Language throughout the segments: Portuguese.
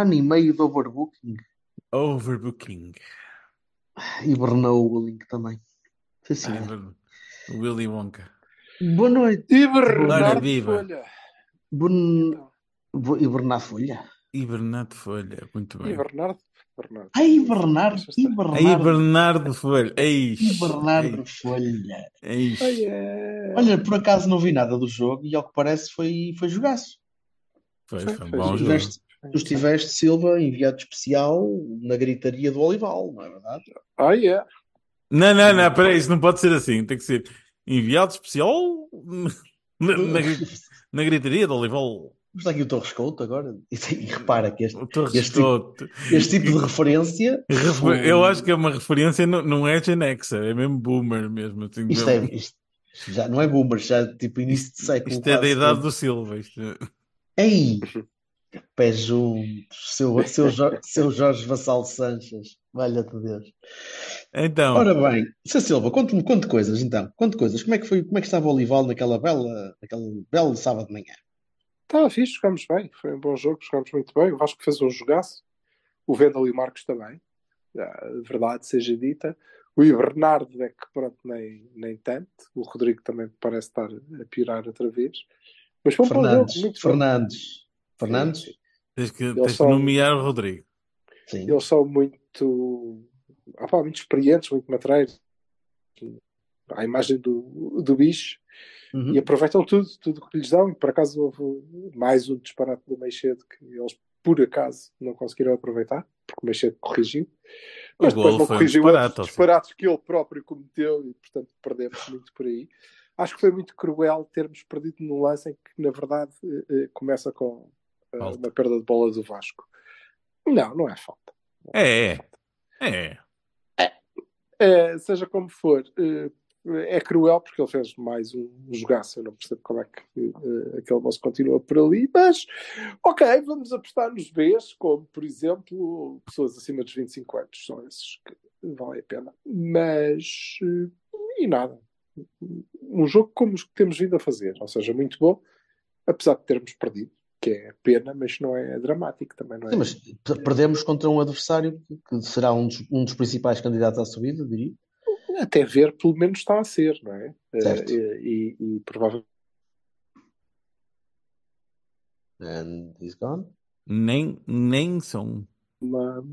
Ano e meio de overbooking. Overbooking. Hibernou o link também. Sim, sim. Ai, mano. Willy Wonka. Boa noite. Ora, viva. Bon... Bo- Hibernar folha. Folha. Muito bem. E Bernardo? Bernardo. Ai, Bernardo. Aí, Bernardo. Bernardo Folha. Eis. Bernardo Folha. Eis. Ai, é. Olha, por acaso não vi nada do jogo e ao que parece foi, foi jogaço. Foi, Foi, foi um foi. bom jogo. Tu estiveste, Silva, enviado especial na gritaria do Olival, não é verdade? Ai, é. Não, não, não, peraí, isso não pode ser assim. Tem que ser enviado especial na, na, na gritaria do Olival. Está aqui o Torres Couto agora. E, e repara que este, Este- Couto. este tipo de referência. Refer- Eu acho que é uma referência, não, não é Gen X, é mesmo boomer mesmo. assim, Isto, é, mesmo. isto já não é boomer, já tipo início de século. Isto é da idade todo. do Silva. Isto é- Ei! Pé juntos, seu, seu, seu Jorge Vassal Sanches, valha-te Deus. Então, Ora bem, Sr. Silva, conte-me conte coisas então, conte coisas. Como é que foi, como é que estava o Olival naquela bela, naquele belo sábado de manhã? Estava fixe, jogámos bem. Foi um bom jogo, jogámos muito bem. O Vasco fez um jogaço. O Vendel e o Marcos também. Verdade seja dita. O Bernardo é que pronto, nem, nem tanto. O Rodrigo também parece estar a piorar outra vez. Mas foi um bom jogo, Fernandes, muito bom. Fernandes, tens que, Eles tens que são- nomear o Rodrigo. Sim. Eles são muito, ah, pá, muito experientes, muito materiais. À imagem do, do bicho. Uhum. e aproveitam tudo, tudo que lhes dão. E por acaso houve mais um disparate do Meixedo que eles, por acaso, não conseguiram aproveitar, porque o Meixedo corrigiu. Mas O depois não foi um corrigiu disparate, disparates que ele próprio cometeu e, portanto, perdemos muito por aí. Acho que foi muito cruel termos perdido num lance em que, na verdade, eh, eh, começa com Falta. uma perda de bola do Vasco. Não, não é falta. É, é. É. Eh, seja como for, eh, é cruel porque ele fez mais um jogaço. Eu não percebo como é que eh, aquele moço continua por ali, mas ok, vamos apostar nos Bs, como por exemplo pessoas acima dos 25 anos, são esses que valem a pena. Mas eh, e nada. Um jogo como os que temos vindo a fazer, ou seja, muito bom, apesar de termos perdido, que é pena, mas não é dramático também, não é? Sim, mas per- perdemos contra um adversário que- será um dos, um dos principais candidatos à subida, diria. Até ver, pelo menos está a ser, não é? Certo. Eh, E, e, e provavelmente And he's gone. Nem, nem som. uma-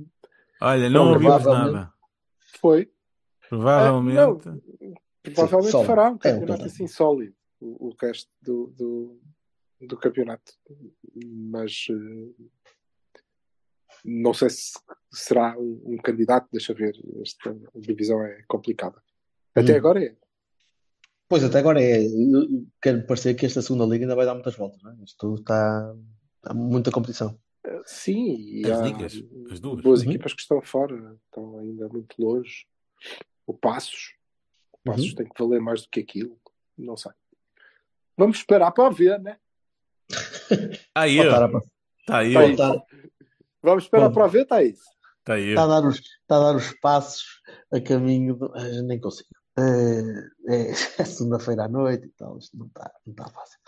Olha, não ouvimos nada. foi. Provavelmente. Provavelmente sólido. fará um É um campeonato campeonato. assim sólido, o, o resto do, do, do campeonato. Mas eh, não sei se será um, um candidato, deixa ver, esta divisão é complicada. Até Hum. agora é. Pois até agora é. Quero parecer que esta segunda liga ainda vai dar muitas voltas, não é? Isto está. Há muita competição. Eh, Sim, e As há ligas, as duas. boas Uhum. equipas que estão fora, estão ainda muito longe. O Passos, o Passos Uhum. tem que valer mais do que aquilo, não sei. Vamos esperar para ver, né? Aí, ó. Tá aí, Tá ó. aí. voltar- Vamos esperar para ver, Thaís. Tá aí, Está a dar os, está a dar os passos a caminho do. ah, nem consigo. É, é, é segunda-feira à noite e tal. Isto não está, não está fácil.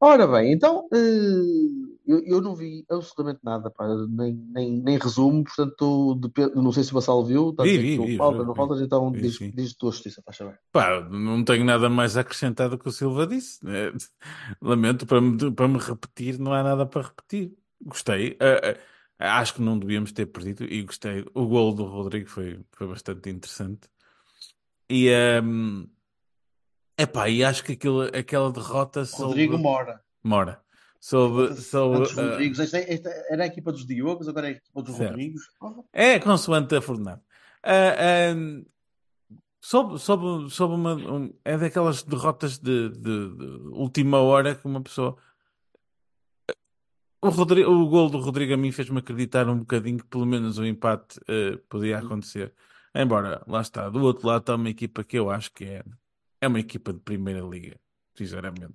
Ora bem, então eh, eu, eu não vi absolutamente nada, pá, nem, nem, nem resumo, portanto, não sei se o Vassal viu, está a Vi, dizer vi, vi, falta, vi, não faltas, então Vi, diz, sim. diz tua justiça, faz saber. Pá, não tenho nada mais a acrescentar do que o Silva disse. É, lamento para me, para me repetir, não há nada para repetir. Gostei. Ah, ah, acho que não devíamos ter perdido e gostei. O gol do Rodrigo foi, foi bastante interessante. E, um, epá, e acho que aquilo, aquela derrota soube... Rodrigo Mora. Mora. Tantos ah, Rodrigos. Esta, esta era a equipa dos Diogos, agora é a equipa dos Certo. Rodrigos. É consoante a Fernando. Ah, ah, soube, soube, soube uma, um- é daquelas derrotas de, de- de última hora que uma pessoa. O, Rodri- o gol do Rodrigo a mim fez-me acreditar um bocadinho que pelo menos o empate eh, podia acontecer. Embora, lá está, do outro lado está uma equipa que eu acho que é, é uma equipa de Primeira Liga, sinceramente.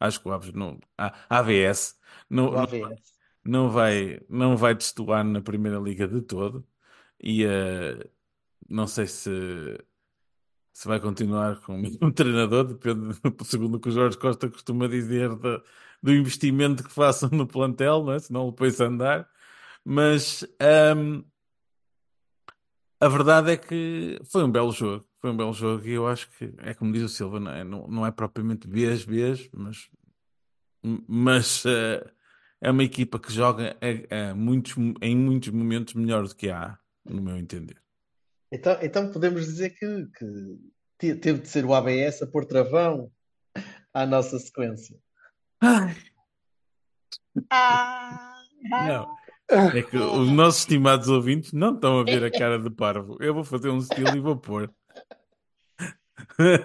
Acho que o Aves não. A AVS não, O não, AVS. não vai, não vai destoar na Primeira Liga de todo. E eh, não sei se, se vai continuar com o mesmo treinador, depende, segundo o que o Jorge Costa costuma dizer, da- do investimento que façam no plantel, não é? Senão o põe-se a andar. Mas ahm, a verdade é que foi um belo jogo. Foi um belo jogo e eu acho que, é como diz o Silva, não é, não, não é propriamente vez, vez, mas, mas eh, é uma equipa que joga a- a muitos, em muitos momentos melhor do que a, no meu entender. Então, então podemos dizer que, que te- teve de ser o ABS a pôr travão à nossa sequência. Ai, Ah, não. É que os nossos estimados ouvintes não estão a ver a cara de parvo. Eu vou fazer um estilo e vou pôr.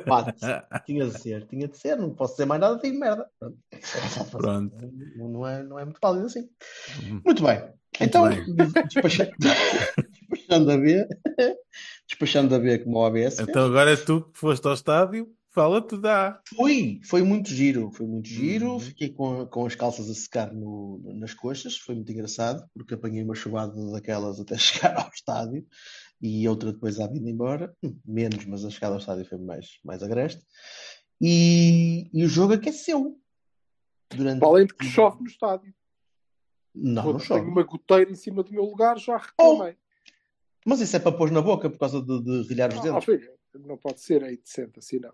Pá, tinha de ser, tinha de ser, não posso dizer mais nada, tenho merda. Pronto. Pronto. Não, não é, não é muito válido assim. Muito bem. Então, bem. despacha- despachando a B, despachando a B como o ABS. Então agora é tu que foste ao estádio, fala-te dá. Foi, foi muito giro, foi muito giro. Uhum. Fiquei com, com as calças a secar no- nas coxas, foi muito engraçado, porque apanhei uma chuvada daquelas até chegar ao estádio e outra depois à vinda embora. Hum, Menos, mas a chegada ao estádio foi mais, mais agreste. E, e o jogo aqueceu. Durante... Além de que chove no estádio. Não, não Tenho chove. uma goteira em cima do meu lugar, já reclamei. Mas isso é para pôr na boca por causa de, de rilhar os dentes. filho, não pode ser aí decente assim, não.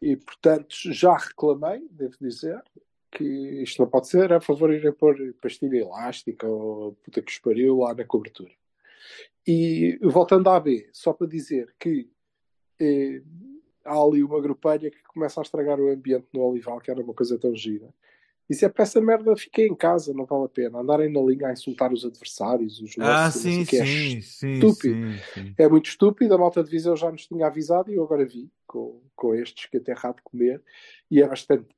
E, portanto, já reclamei, devo dizer, que isto não pode ser, a favor irem pôr pastilha elástica ou puta que os pariu lá na cobertura. E voltando à B, só para dizer que eh, há ali uma grupelha que começa a estragar o ambiente no Olival, que era uma coisa tão gira. E se é para essa merda, fiquei em casa, não vale a pena. Andarem na linha a insultar os adversários, os Ah, nossos, não sei sim, que é sim, estúpido. sim, sim. é muito estúpido, a malta de Viseu já nos tinha avisado e eu agora vi com, com estes que até errado de comer e é bastante.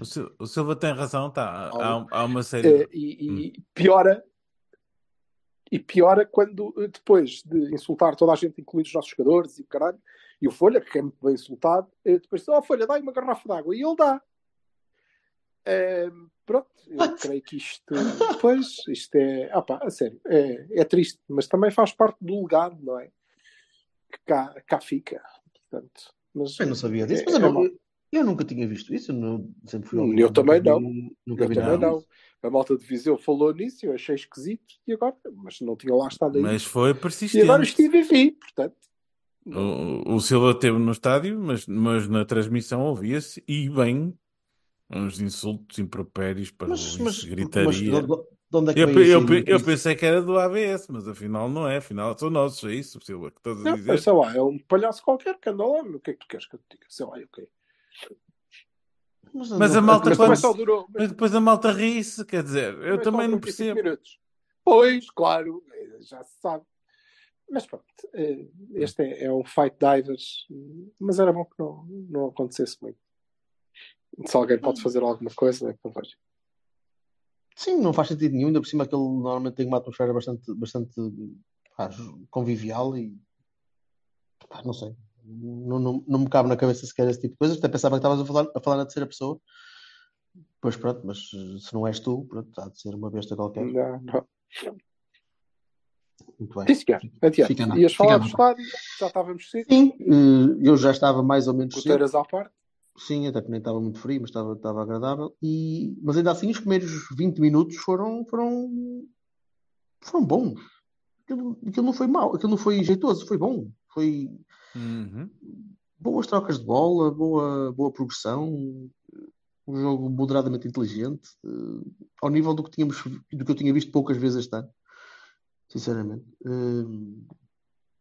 O, Sil- o Silva tem razão, tá. Há, há uma série. eh, e, e piora e piora quando eh, depois de insultar toda a gente, incluindo os nossos jogadores e o caralho, e o Folha, que é muito bem insultado, eh, depois diz, oh Folha, dá-me uma garrafa de água e ele dá. Eh, pronto, eu creio que isto depois, isto é, ah pá, a sério, é, é triste, mas também faz parte do legado, não é? Que cá, cá fica, portanto. Mas, Eu não sabia disso, é- mas eu, é não- mau. Eu- nunca tinha visto isso. Eu não- sempre fui ao Eu também não. nunca Eu vi também não. A malta de Viseu falou nisso, eu achei esquisito e agora, mas não tinha lá estado aí. Mas foi E persistente. agora estive e vi, portanto. O, o Silva esteve no estádio, mas, mas na transmissão ouvia-se e bem uns insultos impropérios para Mas, mas, mas gritaria. de, de- de onde é que Eu, eu, eu pensei que era do ABS, mas afinal não é. Afinal são nossos, é isso, Silva, que estás a Não, dizer. mas sei lá, é um palhaço qualquer que anda lá. O que é que tu queres que eu te diga? Sei lá, ok. Mas a não- malta Mas quando- só durou. Mas depois a malta ri-se, quer dizer, eu só também não durou 25 percebo. minutos. Pois, claro, já se sabe. Mas pronto, eh, este é, é um fight divers, mas era bom que não, não acontecesse muito. Se alguém pode fazer alguma coisa, é que não vejo. Sim, não faz sentido nenhum. Ainda por cima, aquele normalmente tem uma atmosfera bastante, bastante pá, convivial e pá, não sei. Não, não, não me cabe na cabeça sequer esse tipo de coisas. Até pensava que estavas a falar, a falar na terceira pessoa. Pois pronto, mas se não és tu, pronto, há de ser uma besta qualquer. Não, não. Muito bem. Sim. Adiante. Fica na- Ias falar fica do estádio, já estávamos cedo, Sim, eh, eu já estava mais ou menos cedo. goteiras à parte. Sim, até que nem estava muito frio, mas estava, estava agradável. E, mas ainda assim, os primeiros 20 minutos foram, foram, foram bons. Aquilo, aquilo não foi mau, aquilo não foi jeitoso, foi bom. Foi Uhum. boas trocas de bola, boa, boa progressão, um jogo moderadamente inteligente, eh, ao nível do que tínhamos, do que eu tinha visto poucas vezes este ano, sinceramente. Eh,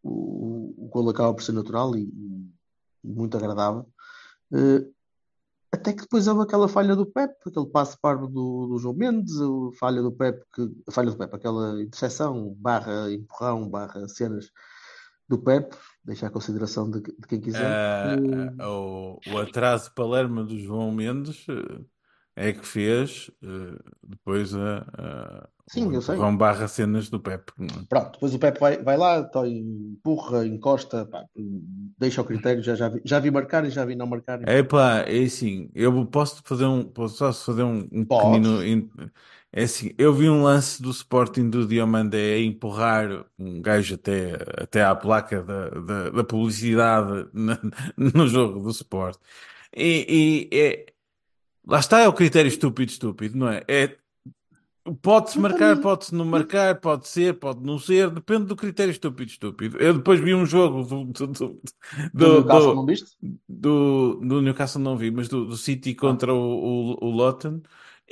o, o golo acaba por ser natural e, e muito agradável. Eh, Até que depois houve aquela falha do Pep, aquele passe parvo do, do João Mendes, a falha do Pep, que, a falha do Pep, aquela interseção, barra empurrão, barra cenas do Pep, deixa a consideração de, de quem quiser. Ah, o, o atraso Palermo do João Mendes eh, é que fez eh, depois a, a, Sim, o eu sei. empurrão barra cenas do Pep. Pronto, depois o Pepe vai, vai lá, tó, empurra, encosta, pá, deixa ao critério, já, já, vi, já vi marcar e já vi não marcar. É pá, é assim, eu posso fazer um, posso fazer um, um pequenino. in- É assim, eu vi um lance do Sporting do Diomandé a empurrar um gajo até, até à placa da, da, da publicidade na- no jogo do Sport. E, e é, lá está, é o critério estúpido, estúpido, não é? É, pode-se Eu marcar, pode-se não marcar, pode ser, pode não ser, depende do critério estúpido, estúpido. Eu depois vi um jogo do, do, do, Do Newcastle, não viste? do, do Newcastle não vi, mas do, do Ah. City contra o, o, o Luton.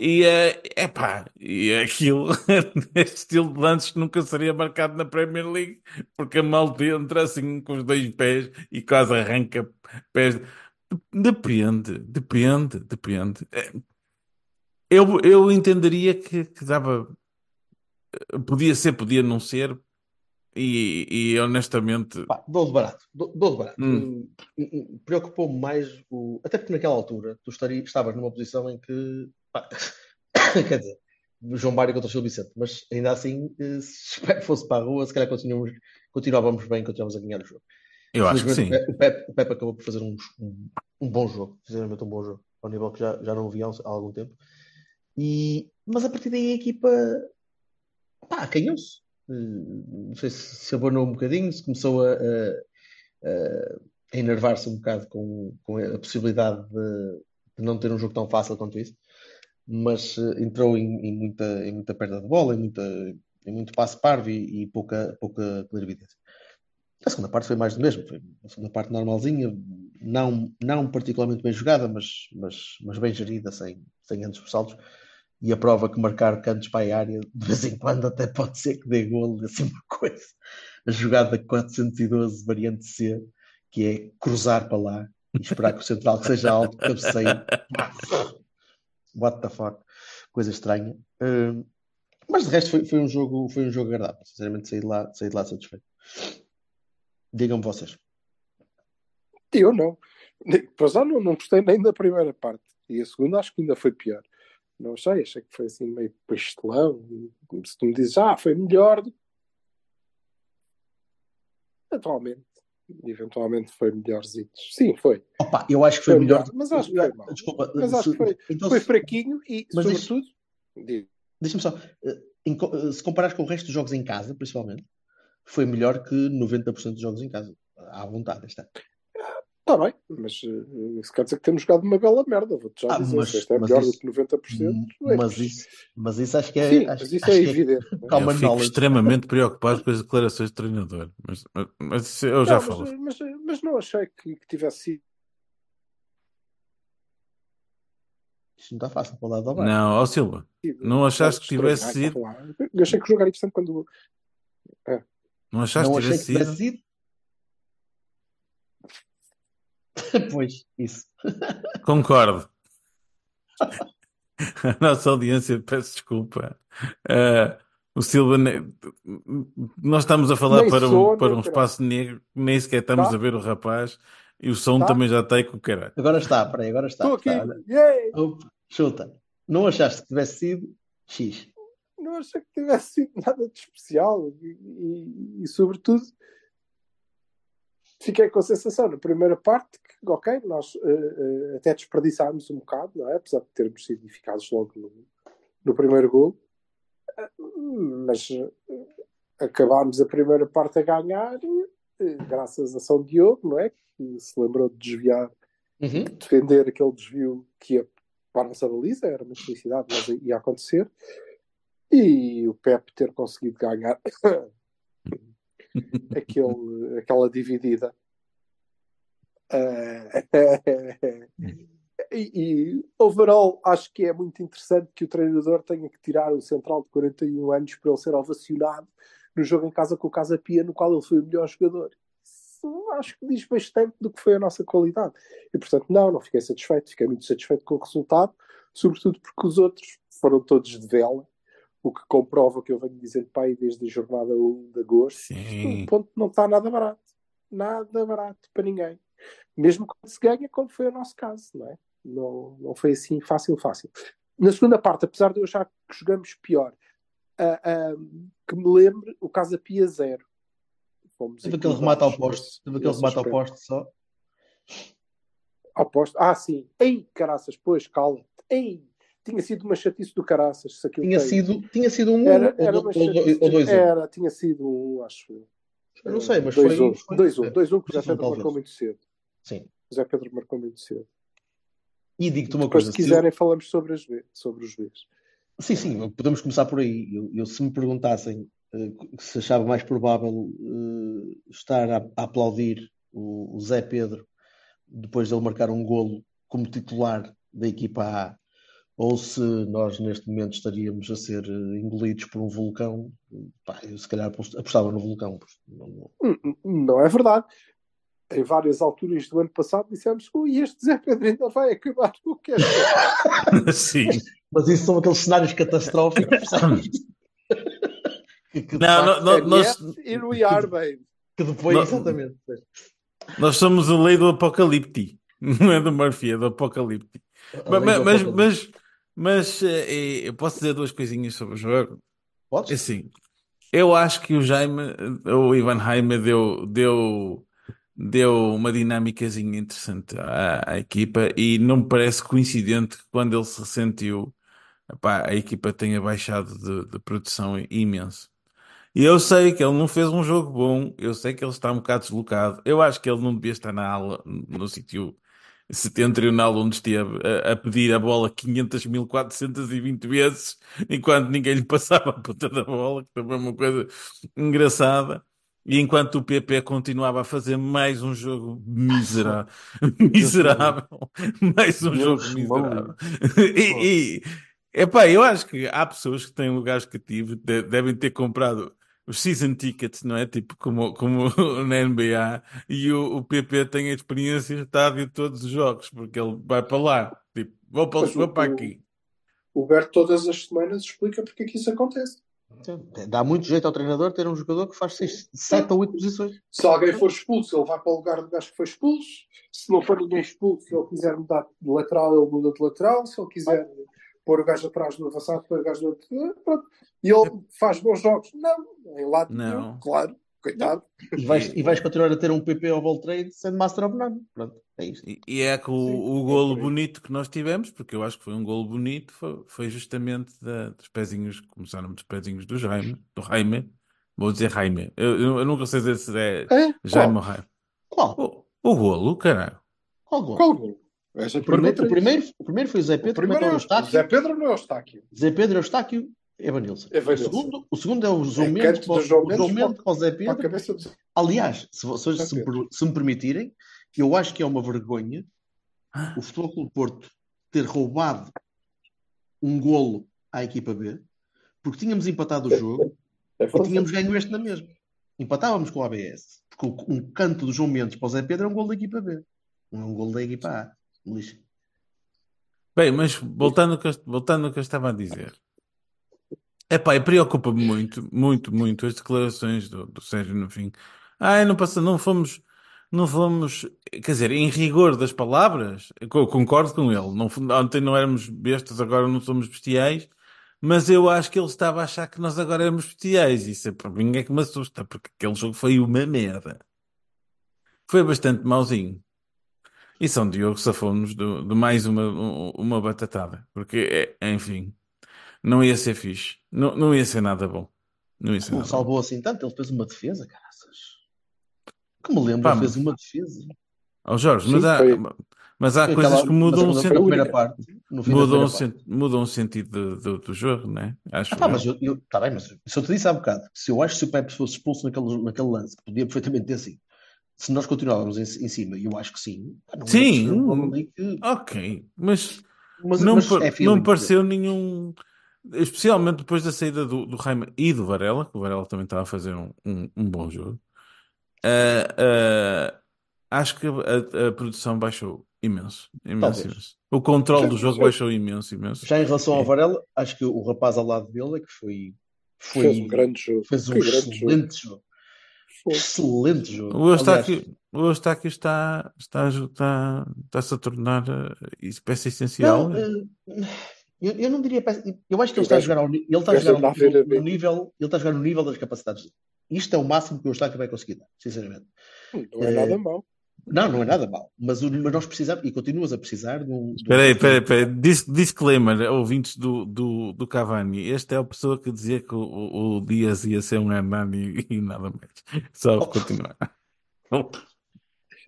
E é epá, e aquilo, este estilo de lances que nunca seria marcado na Premier League, porque a malta entra assim com os dois pés e quase arranca pés. Depende, depende, depende. É, Eu, eu entenderia que, que dava, podia ser, podia não ser, e, e honestamente, Pá, dou de barato, dou, dou de barato. Hum. Hum, hum, Preocupou-me mais o. Até porque naquela altura tu estaria, estavas numa posição em que. pá, quer dizer, João Mário contra o Gil Vicente, mas ainda assim, eh, se fosse para a rua, se calhar continuamos, continuávamos bem, continuávamos a ganhar o jogo. Eu acho que sim. O Pepe, o acabou por fazer um, um, um bom jogo, sinceramente um bom jogo, ao nível que já, já não o via há há algum tempo. E, mas a partir daí a equipa pá, acanhou-se. Eh, Não sei se se abanou um bocadinho, se começou a, a- a- enervar-se um bocado com, com a possibilidade de, de não ter um jogo tão fácil quanto isso, mas eh, entrou em, em muita, em muita perda de bola, em, muita, em muito passe parvo e, e pouca, pouca clarividência. A segunda parte foi mais do mesmo, foi uma segunda parte normalzinha, não, não particularmente bem jogada, mas, mas, mas bem gerida, sem, sem grandes ressaltos. E a prova que marcar cantos para a área, de vez em quando até pode ser que dê golo, assim uma coisa. A jogada 412, variante C, que é cruzar para lá e esperar que o central que seja alto, cabeceie. What the fuck? Coisa estranha. Hum, mas de resto foi, foi um jogo, foi um jogo agradável. Sinceramente saí de lá, saí de lá satisfeito. Digam-me vocês. Eu não. Pois já não, não gostei nem da primeira parte. E a segunda acho que ainda foi pior. Não sei, achei que foi assim meio pastelão. Se tu me dizes, ah, foi melhor. Atualmente. Eventualmente foi melhorzito. Sim, foi. Opa, eu acho que foi, Foi melhor. melhor, mas acho que foi mal. Desculpa, Mas acho que foi- então Foi fraquinho e, Mas sobretudo, Deixa-me só. eh, eh, Se comparares com o resto dos jogos em casa, principalmente, foi melhor que 90% dos jogos em casa. À vontade, está. Está bem, mas eh, isso quer dizer que temos jogado uma bela merda. Vou-te já Ah, dizer, mas- este é melhor isso- do que 90%. não é Mas isso, mas isso acho que é. Sim, acho, mas isso acho é que evidente. não é? Common Eu fico extremamente preocupado com as declarações do treinador. Mas, mas, mas eu já Não, falo. mas, mas, mas não achei que, que tivesse sido. Isto não está fácil para o lado do. Não, ó Silva, não achaste que estranho. tivesse Ai, sido? Eu achei que o jogo era interessante quando. Não achaste Não que achei tivesse que tivesse sido? sido. pois, isso. Concordo. A nossa audiência, peço desculpa. Ah, o Silva, ne- nós estamos a falar Nem para um, para um espaço negro, nem sequer estamos Tá. a ver o rapaz e o som Tá. também já está aí com o caralho. Agora está, peraí, agora está. Estou aqui. está. Yay! Opa, chuta. Não achaste que tivesse sido X. Não achei que tivesse sido nada de especial. E, e- e, sobretudo, fiquei com a sensação na primeira parte que, ok, nós eh, eh, até desperdiçámos um bocado, não é? Apesar de termos sido eficazes logo no, no primeiro gol. Eh, Mas acabámos a primeira parte a ganhar graças a São Diogo, não é? Que se lembrou de desviar, Uhum. defender aquele desvio que ia para a nossa baliza, era uma felicidade, mas ia acontecer. E o Pep ter conseguido ganhar aquele, aquela dividida. Eh, e, e, overall, acho que é muito interessante que o treinador tenha que tirar o central de 41 anos para ele ser ovacionado no jogo em casa com o Casa Pia, no qual ele foi o melhor jogador. acho que diz bastante do que foi a nossa qualidade. E portanto, não, não fiquei satisfeito, fiquei muito satisfeito com o resultado, sobretudo porque os outros foram todos de vela, o que comprova o que eu venho dizendo para aí desde a jornada 1 de agosto. Sim. O ponto não está nada barato. Nada barato para ninguém. Mesmo quando se ganha, como foi o nosso caso, não é? Não, não foi assim fácil, fácil. Na segunda parte, apesar de eu achar que jogamos pior, ah, ah, que me lembre o Casa Pia zero. Fomos Teve aquele remate ao poste. Teve aquele remate ao poste só. Ao poste. Ah, sim. Ei, caraças, pois, cala. Ei, tinha sido uma chatice do caraças. Se aquilo Tinha tem. sido, tinha sido um Era, ou, era ou, chatice. ou dois um. Era, tinha sido um, acho eu. Eu não sei, mas foi. 2-1. foi- 2-1. 2-1 que o Zé Dois um, Pedro talvez. marcou muito cedo. Sim. O Zé Pedro marcou muito cedo. E digo-te uma Depois, coisa. se eu- quiserem, falamos sobre, as, sobre os Vs. Sim, sim, podemos começar por aí. Eu, eu- se me perguntassem eh, se achava mais provável eh, estar a, a aplaudir o, o Zé Pedro depois de ele marcar um golo como titular da equipa A, ou se nós neste momento estaríamos a ser eh, engolidos por um vulcão, pá, eu se calhar apost- apostava no vulcão. não- não- Hum, Não é verdade. Em várias alturas do ano passado dissemos ui, este Zé Pedro ainda vai acabar o que é Sim. Mas isso são aqueles cenários catastróficos, sabes? que, que Não, facto- não, nós, here we are, babe. que depois, Não- exatamente. nós somos o lei do apocalipse. Não é do Murphy, é do apocalipse. A Mas, mas, apocalipse. mas, mas, eh, eu posso dizer duas coisinhas sobre o jogo? Podes? Assim, eu acho que o Jaime, o Ivan Jaime deu, deu, deu uma dinâmicazinha interessante à, à equipa e não me parece coincidente que quando ele se ressentiu, epá, a equipa tenha baixado de, de produção imenso. E eu sei que ele não fez um jogo bom, eu sei que ele está um bocado deslocado, eu acho que ele não devia estar na ala, no sítio setentrional onde esteve, a, a pedir a bola 500.420 vezes, enquanto ninguém lhe passava a ponta da bola, que também é uma coisa engraçada. E enquanto o PP continuava a fazer mais um jogo miserável, miserável, mais um Deus jogo miserável. E, e epá, eu acho que há pessoas que têm lugares cativos, de- devem ter comprado os season tickets, não é? Tipo como, como na NBA, e o, o PP tem a experiência de estádio de todos os jogos, porque ele vai para lá, tipo, vou para, vou o- para aqui. O Berto todas as semanas explica porque é que isso acontece. Dá muito jeito ao treinador ter um jogador que faz 7 ou 8 posições. Se alguém for expulso, ele vai para o lugar do gajo que foi expulso. Se não for ninguém expulso, se ele quiser mudar de lateral, ele muda de lateral. Se ele quiser pôr o gajo atrás do avançado, põe o gajo do outro. Pronto. E ele faz bons jogos. Não, em lado Não. nenhum, claro. Coitado. E vais, e vais continuar a ter um PP ao ball trade sendo Master of None. Pronto, é isto. E, e é que o, Sim, o é golo aí. bonito que nós tivemos, porque eu acho que foi um golo bonito, foi, foi justamente da- dos pezinhos, começaram dos pezinhos do Jaime, do Jaime, vou dizer Jaime, eu, eu, eu nunca sei dizer se é É? Jaime Qual? ou Jaime. Qual? O, o golo, caralho. Qual gol? Qual gol? Essa O primeiro, o, é primeiro, o primeiro foi o Zé isso. O Pedro, primeiro é o o Eustáquio. Zé Pedro não é o Eustáquio. Zé Pedro, Eustáquio, Evanilson. O Evanilson. segundo, o segundo é o João É Mendes, para o- João o João Mendes Mendes para o Zé Pedro. do... Aliás, se, vocês, se, Pedro. se me permitirem, eu acho que é uma vergonha o Futebol Clube Porto ter roubado um golo à equipa B, porque tínhamos empatado o jogo É e verdade. tínhamos ganho este na mesma. Empatávamos com o ABS, porque o- um canto do João Mendes para o Zé Pedro é um golo da equipa B, não é um golo da equipa A. Lixo. Bem, mas voltando ao que eu, voltando ao que eu estava a dizer. Epá, preocupa-me muito, muito, muito as declarações do, do Sérgio no fim. Ai, não passa, não fomos, não fomos, quer dizer, em rigor das palavras, eu co- concordo com ele. Não, ontem não éramos bestas, agora não somos bestiais, mas eu acho que ele estava a achar que nós agora éramos bestiais. Isso é para mim é que me assusta, porque aquele jogo foi uma merda. Foi bastante mauzinho. E São Diogo safou-nos de, de mais uma, um- uma batatada. Porque, é, enfim, não ia ser fixe. Não, não ia ser nada bom. Não ia ser Não nada bom. salvou assim tanto, ele fez uma defesa, caraças. Que me lembro, Pá, ele fez mas- uma defesa. Ó Jorge, Sim, mas há, foi- mas há Foi coisas aquela- que mudam o segunda- sentido. primeira única. parte. No fim da Mudam, o primeira parte. sen- mudam o sentido do, do, do jogo, não é? Acho Ah, pá, mas eu, eu, tá bem, mas se eu te disse há bocado, se eu acho que se o Pepe fosse expulso naquele, naquele lance, podia perfeitamente ter sido. Se nós continuávamos em, em cima, e eu acho que sim, Sim. um que- Ok, mas mas, não, mas é não pareceu nenhum. Especialmente depois da saída do, do Raima e do Varela, que o Varela também estava a fazer um, um, um bom jogo. Ah, ah, acho que a, a produção baixou imenso, imenso, imenso. O controle do jogo já- baixou imenso, imenso. Já em relação ao É. Varela, acho que o rapaz ao lado dele é que foi, foi Fez um grande jogo. fez um Que grande jogo. excelente jogo. Excelente jogo. O Eustáquio, o Eustáquio está, está, está, está-se a tornar isso peça essencial. Não, eh, eu, eu não diria. peça- Eu acho que ele está a jogar ao, ele está a jogar no nível, ele está a jogar no nível das capacidades. Isto é o máximo que o Eustáquio vai conseguir dar, sinceramente. Não é Eh, nada mau. Não, não é nada mal. Mas, o- mas nós precisamos, e continuas a precisar de um. Espera aí, espera aí, Disclaimer, ouvintes do, do, do Cavani. Este é a pessoa que dizia que o, o- Dias ia ser um Hernani e, nada mais. Só continuar.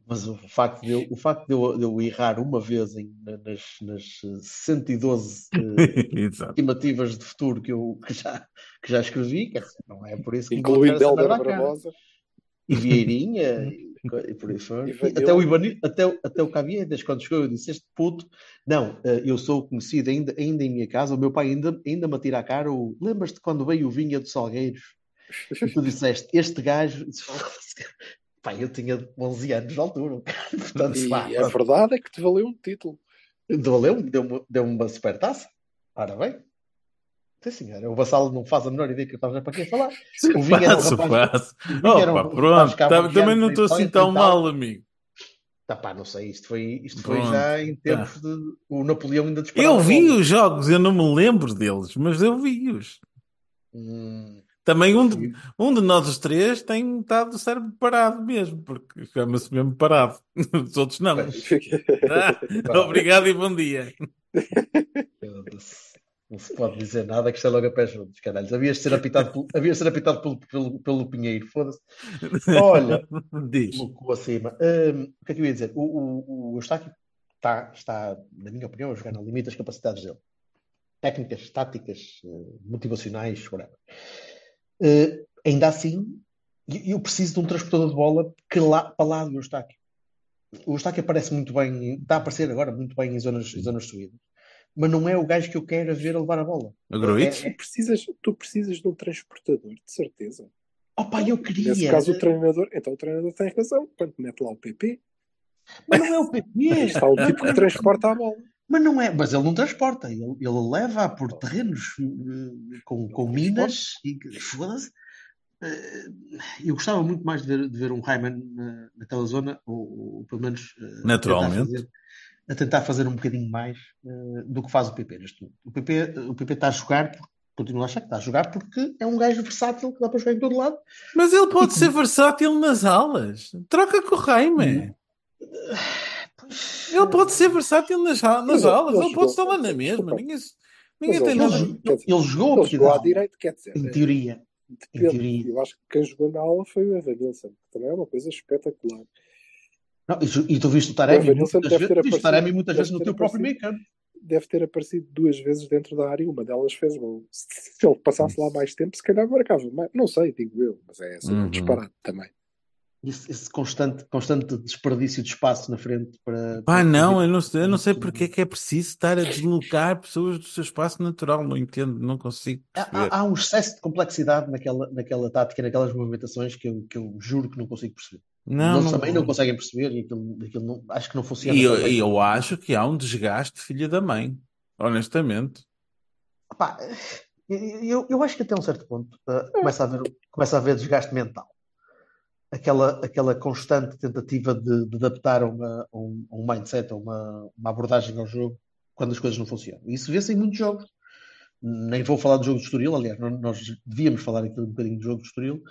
Mas o facto de eu, o facto de eu, de eu errar uma vez em, nas, nas eh, 112 eh, estimativas de futuro que eu que já, que já escrevi, dizer, não é por isso que Incluindo Helder. Barbosa. E Vieirinha e, por aí até o Ibani, até, até o Caviedas, quando chegou, eu disse: Este puto, não, eh, eu sou conhecido ainda, ainda em minha casa. O meu pai ainda, ainda me atira a cara. O, Lembras-te quando veio o Vinha dos Salgueiros? E tu disseste: Este gajo. Pai, eu tinha 11 anos na altura. Portanto, E a verdade é que te valeu um título. valeu-me, deu-me deu uma supertaça. Ora bem. Sim, senhora. O Vassalo não faz a menor ideia que estás para quem falar. O Vinha era um Faço, rapaz- faço. era um Opa, pronto. Tá- também não estou assim tão mal, amigo. Tá, pá, não sei, isto foi, isto foi já em tá. tempos de. O Napoleão ainda disparava Eu vi os jogos, eu não me lembro deles, mas eu vi-os. Hum, Também um de, um de nós os três tem metade do cérebro parado mesmo, porque chama-se mesmo parado. Os outros não. Ah, obrigado e bom dia. Não se pode dizer nada que isto é logo a pé juntos, caralho. Havias de ser apitado, pelo- havias de ser apitado pelo, pelo, pelo Pinheiro, foda-se. Olha, Diz. colocou acima. Hum, o que é que eu ia dizer? O, o, o Eustáquio está, está, na minha opinião, a jogar no limite das capacidades dele. Técnicas, táticas, eh, motivacionais, whatever. Eh, ainda assim, eu preciso de um transportador de bola que lá, para lá do Eustáquio. O Eustáquio aparece muito bem, está a aparecer agora muito bem em zonas, em zonas suídas, mas não é o gajo que eu quero ver a levar a bola. O Gruitch? É- Tu precisas, tu precisas de um transportador, de certeza. Opa, eu queria. Nesse caso, o treinador, então o treinador tem razão. Quando mete lá o PP, Mas não é o PP. está um tipo que transporta a bola. Mas não é, mas ele não transporta, ele, ele leva por terrenos eh, com, com minas e foda-se. Eh, Eu gostava muito mais de ver, de ver um Rayman na, naquela zona, ou, ou pelo menos eh, Naturalmente. fazer, a tentar fazer um bocadinho mais eh, do que faz o PP neste momento. O PP, o PP está a jogar, porque- continuo a achar que está a jogar porque é um gajo versátil que dá para jogar em todo lado. Mas ele pode ser versátil nas alas. Troca com o Raime. Ele pode ser versátil nas, nas Mas ele- alas. ele Ele pode jogou- estar lá na mesma. Ninguém, ninguém tem ele nada. jogou- Ele, ele jogou a Ele partir jogou à direita, quer dizer. em teoria. depende. teoria. Eu acho que quem jogou na aula foi o Evanilson, que também é uma coisa espetacular. Não, e, e tu viste o Taremi O muitas deve vezes, aparecido- Taremi muitas vezes no teu próprio meio campo. Deve ter aparecido duas vezes dentro da área e uma delas fez gol. Se se ele passasse lá mais tempo, se calhar marcava. mais. Não sei, digo eu, mas é assim, Uhum. um disparate também. Esse, esse constante, constante desperdício de espaço na frente para. Pá, para não, fazer- eu não sei, eu não sei porque é que é preciso estar a deslocar pessoas do seu espaço natural. Não entendo, não consigo há- há um excesso de complexidade naquela, naquela tática, naquelas movimentações que eu, que eu juro que não consigo perceber. Não, Eles não- também não conseguem perceber e aquilo, aquilo não- acho que não funciona. E eu, eu acho que há um desgaste filha da mãe. Honestamente. Eu, eu acho que até um certo ponto uh, começa, a haver, começa a haver desgaste mental. Aquela, aquela constante tentativa de, de adaptar uma, um, um mindset, uma, uma abordagem ao jogo quando as coisas não funcionam. E isso vê-se em muitos jogos. Nem vou falar do jogo de Estoril, aliás, nós, nós devíamos falar aqui um bocadinho do jogo de Estoril,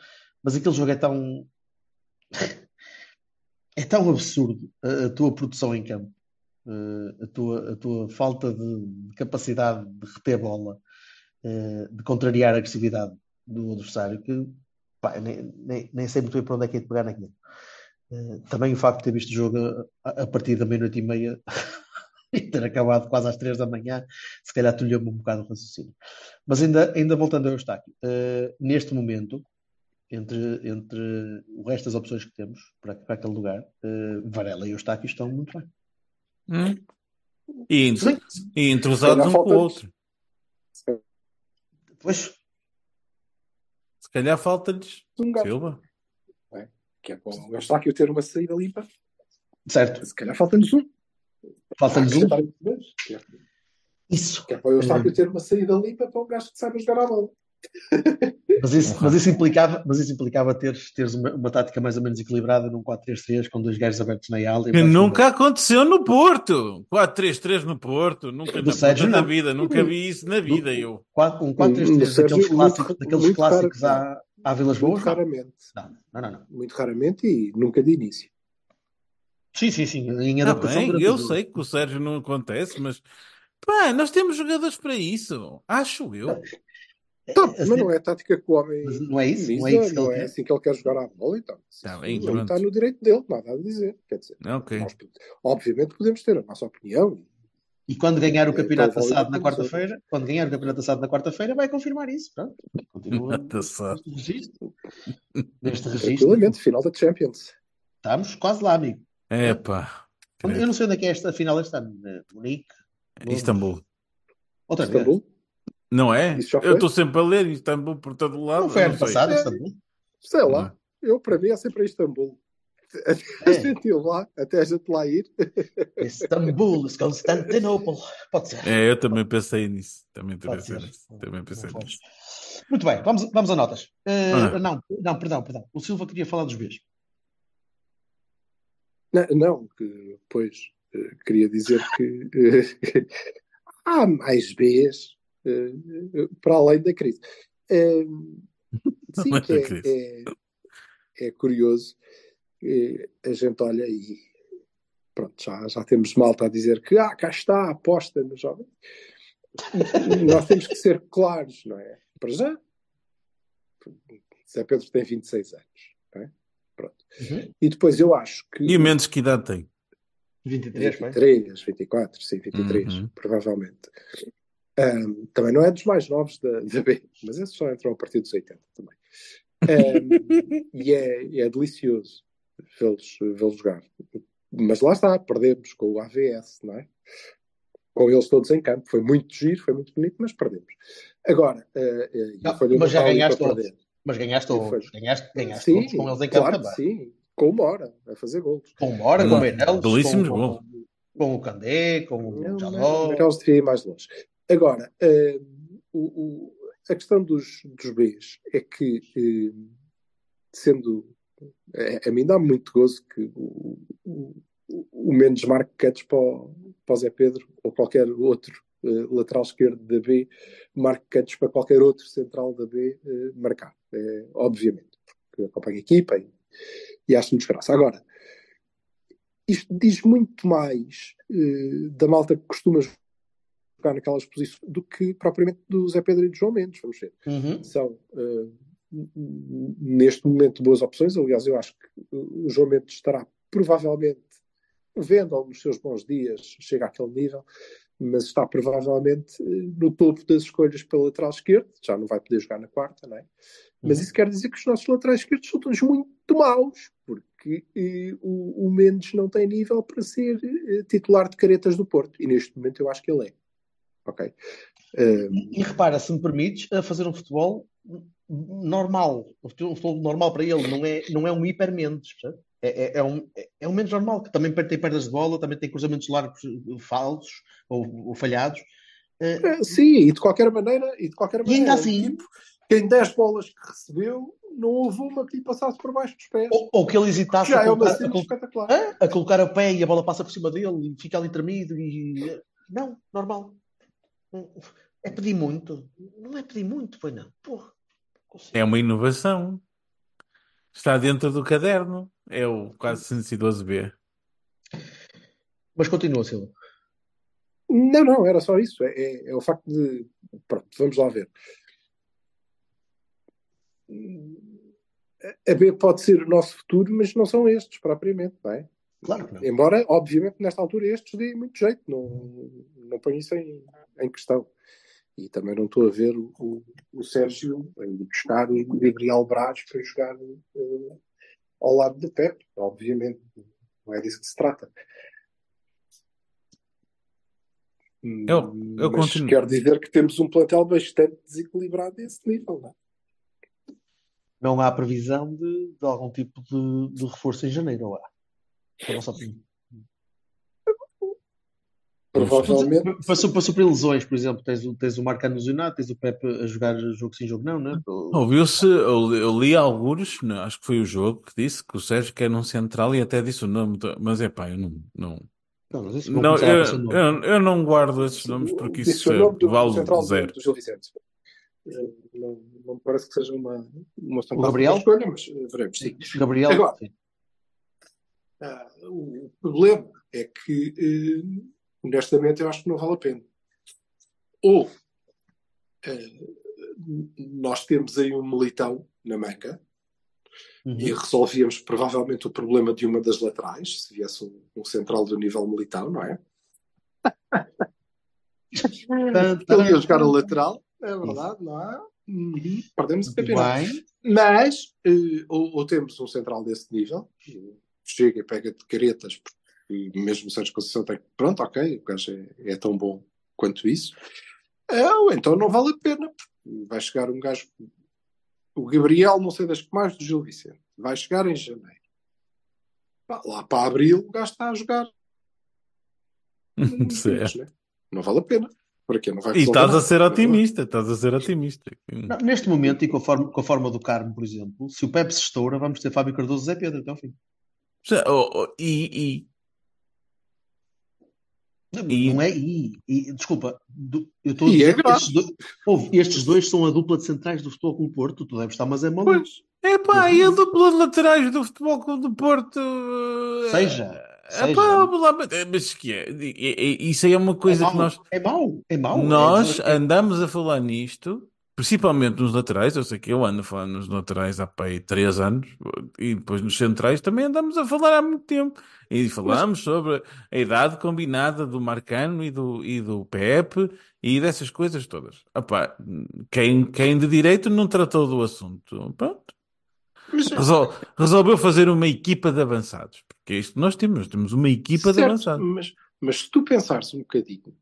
mas aquele jogo é tão. É tão absurdo a, a tua produção em campo, eh, a tua, a tua falta de, de capacidade de reter bola, eh, de contrariar a agressividade do adversário, que pá, nem, nem, nem sei muito bem para onde é que é de pegar naquilo. Eh, também o facto de ter visto o jogo a, a partir da meia-noite e meia e ter acabado quase às três da manhã, se calhar tolheu-me um bocado o raciocínio. Mas ainda, ainda voltando ao Eustáquio, eh, neste momento, entre, entre o resto das opções que temos para, para aquele lugar, eh, Varela e Eustáquio estão muito bem. Hum. E, entre- Sim. e entrosados um com o outro. Pois, Se calhar falta-lhes Um gajo. Silva. Que é para o Eustáquio ter uma saída limpa. Certo. Se calhar falta-nos um. Falta-nos um. Que é- Isso. que é para o Eustáquio ter uma saída limpa para um gajo que saiba jogar a bola. Mas isso, mas isso implicava, mas isso implicava teres, teres uma, uma tática mais ou menos equilibrada num 4-3-3 com dois gajos abertos na ala. e Que nunca aconteceu no Porto. 4-3-3 no Porto. Nunca na Sérgio, não. vida. Nunca vi isso na vida, eu. Um No 4-3-3 Sérgio, daqueles clássicos, muito- daqueles muito clássicos raro. à, à Vilas Boas? Muito raramente. Não, não, não, não. Muito raramente e nunca de início. Sim, sim, sim. Em adaptação bem, eu o jogo. sei que o Sérgio não acontece, mas pá, nós temos jogadores para isso. Acho eu. Tá, É, mas não é a tática que o homem mas não é isso? Não é isso não é assim que ele quer jogar à bola, então. Tá bem, Ele pronto. está no direito dele, nada a dizer. Quer dizer, Ok. nós, obviamente podemos ter a nossa opinião. E quando ganhar o Então, campeonato vale assado na quarta-feira, quando ganhar o campeonato assado na quarta-feira, vai confirmar isso. Pronto. Continua só. neste registro. Neste registro. Tranquilamente, final da Champions. Estamos quase lá, amigo. É pá. Eu não sei onde é que é esta final este ano. Eh, Munique? Londres? Istambul. Outra vez. Não é? Isso já Eu estou sempre a ler Istambul por todo lado. Não foi ano passado, É. Istambul? Sei Não lá. Eu, para mim, é sempre Istambul. Até É. a gente ir lá, até a gente lá ir. Istambul, Constantinopla. Pode ser. É, eu também pensei nisso. Também Pode pensei ser. nisso. Também pensei nisso. Muito bem, vamos, vamos a notas. Eh, Ah. Não, não, perdão, perdão. O Silva queria falar dos Bs. Não, não, que depois eh, queria dizer que eh, há mais Bs para além da crise. Eh, sim, da é, crise. é, é curioso. eh, a gente olha e pronto, já, já temos malta a dizer que ah, cá está a aposta no jovem. Nós temos que ser claros, não é? Para já, Zé Pedro tem 26 anos, não é? Pronto. Uhum. E depois eu acho que. E o menos que idade tem? 23, foi? 23, 24, sim, 23, Uhum. provavelmente. Ahm, também não é dos mais novos da, da B, mas esses só entram a partir dos 80 também. Ahm, e é, é delicioso vê-los vê jogar. Mas lá está, perdemos com o AVS, não é? Com eles todos em campo. Foi muito giro, foi muito bonito, mas perdemos. Agora, eh, eh, Não, foi mas já ganhaste todos. perder. Mas ganhaste todos. Ganhaste, ganhaste Sim, todos com eles em campo claro também. sim. Com uma hora a fazer gols. Com o Mora, com o Meireles, Belíssimos com, gols. com, com o Candé, com o Jaló. Eles devia ir mais longe. Agora, eh, o- o- a questão dos, dos Bs é que, eh, sendo. eh, a mim dá muito gozo que o, o, Mendes marque cuts para o, para o Zé Pedro ou qualquer outro eh, lateral esquerdo da B marque cuts para qualquer outro central da B marcar. Eh, obviamente, porque acompanha a equipa e, e acho-lhes graça. Agora, isto diz muito mais eh, da malta que costuma jogar naquelas posições do que propriamente do Zé Pedro e do João Mendes, vamos ver. Uhum. São, n- neste momento, boas opções. Aliás, eu acho que o João Mendes estará provavelmente, vendo nos seus bons dias, chega àquele nível, mas está provavelmente eh, no topo das escolhas pela lateral esquerdo. Já não vai poder jogar na quarta, não é? Mas Uhum. isso quer dizer que os nossos laterais esquerdos são todos muito maus, porque eh, o, o Mendes não tem nível para ser eh, titular de caretas do Porto. E neste momento eu acho que ele é. Ok? Eh, E, e repara, se me permites, a fazer um futebol normal. Um futebol normal para ele, não é, não é um hiper percebe? É, é, é um, é- é um Mendes normal, que também tem perdas de bola, também tem cruzamentos largos eh, falsos ou, ou falhados. Eh, eh, sim, e de qualquer maneira, e de qualquer E maneira, ainda é um assim- tipo que em 10 bolas que recebeu, não houve uma que lhe passasse por baixo dos pés. ou, ou que ele hesitasse a é colocar, a, cena col- a colocar o pé e a bola passa por cima dele e fica ali tremido e. Não, normal. É pedir muito. Não é pedir muito, foi não. Porra. É uma inovação. Está dentro do caderno. É o 412B. Mas continua, Silva. Não, não, era só isso. É, é- é o facto de. Pronto, vamos lá ver. A B pode ser o nosso futuro, mas não são estes, propriamente, não é? Claro que não. Embora, obviamente, nesta altura estes deem muito jeito, não, não ponho isso em, em questão. E também não estou a ver o, o, o Sérgio a ir buscar o Gabriel Braz para jogar eh, ao lado do Pepe, obviamente. Não é disso que se trata. Eu- eu Mas continuo. quero dizer que temos um plantel bastante desequilibrado a esse nível, não é? não há previsão de, de algum tipo de, de reforço em janeiro, ou há? A vossa opinião. Provavelmente. Para, su- para suprir lesões, por exemplo, tens, tens o Marcano lesionado, tens o Pepe a jogar jogo sim, jogo não, né? Ouviu-se, eu, eu li alguns, não, acho que foi o jogo que disse que o Sérgio quer um central e até disse o nome, mas é pá, eu não, não, Não, mas não, eu, eu, eu não guardo esses nomes porque isso do vale do, zero. do Gil Vicente. Eh, Não, não me parece que seja uma, uma Gabriel? escolha, mas eh, veremos, sim. Gabriel, Agora, sim. Ah, o problema é que, eh, honestamente, eu acho que não vale a pena. Ou eh, nós temos aí um militão na manga Uhum. e resolvíamos provavelmente o problema de uma das laterais, se viesse um, um central do nível militão, não é? Ele ia jogar a lateral, é verdade, não é? Uhum. Perdemos o campeonato. bem. Mas, eh, ou, ou temos um central desse nível, que chega e pega de caretas, porque mesmo o Sérgio Conceição tem que, pronto, ok, o gajo é, é tão bom quanto isso. Eh, ou então não vale a pena, porque vai chegar um gajo, o Gabriel, não sei das que mais do Gil Vicente, vai chegar em janeiro. Lá para abril, o gajo está a jogar. Certo. né? Não vale a pena. Para quê? Não vai E estás a ser otimista, estás a ser otimista. Não, neste momento, e com a, forma, com a forma do Carmo, por exemplo, se o Pepe se estoura, vamos ter Fábio Cardoso e Zé Pedro até ao fim. Já, oh, oh, E, E- Não é e, e- desculpa, do- eu estou a E dizer é estes dois, ouve, estes dois são a dupla de centrais do Futebol Clube Porto, tu deves estar, mas é maluco. E epá, e a dupla de laterais do Futebol Clube do Porto. eh, Seja, seja. vamos lá, mas que é? E- e- Isso aí é uma coisa é que nós. é mau, é mau. Nós É- andamos a falar nisto, principalmente nos laterais. Eu sei que eu ando falar nos laterais há pá, aí três anos, e depois nos centrais também andamos a falar há muito tempo. E falamos sobre a idade combinada do Marcano e do, e do Pepe e dessas coisas todas. Epá, quem, quem de direito não tratou do assunto. Pronto. Mas, Resol- resolveu fazer uma equipa de avançados. Porque é isto que nós temos. Nós temos uma equipa de Certo, avançados. Mas, mas se tu pensares um bocadinho,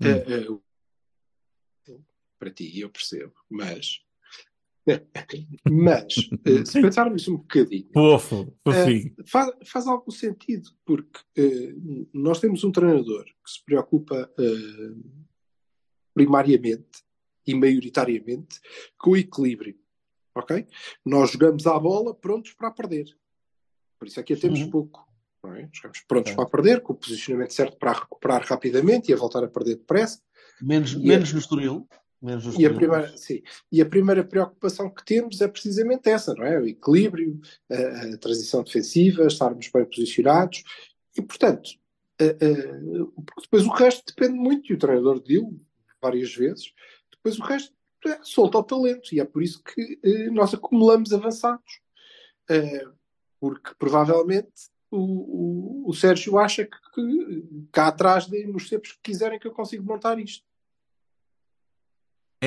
Hum. eh, eh, para ti eu percebo, mas, mas eh, se pensarmos um bocadinho, Fofo, fofinho. faz, faz algum sentido, porque eh, nós temos um treinador que se preocupa eh, primariamente e maioritariamente com o equilíbrio. Ok? Nós jogamos à bola prontos para a perder. Por isso é que a temos Uhum. pouco. É? Jogamos prontos Certo. para a perder, com o posicionamento certo para recuperar rapidamente e a voltar a perder depressa. menos, E menos no Estoril. Menos no E a, primeira, sim, e a primeira preocupação que temos é precisamente essa, não é? O equilíbrio, a, a transição defensiva, estarmos bem posicionados. E, portanto, eh, porque depois o resto depende muito, e o treinador deu várias vezes, depois o resto é, solta o talento, e é por isso que eh, nós acumulamos avançados. Eh, porque provavelmente o, o, o Sérgio acha que, que cá atrás, de, nos tempos que quiserem, que eu consigo montar isto.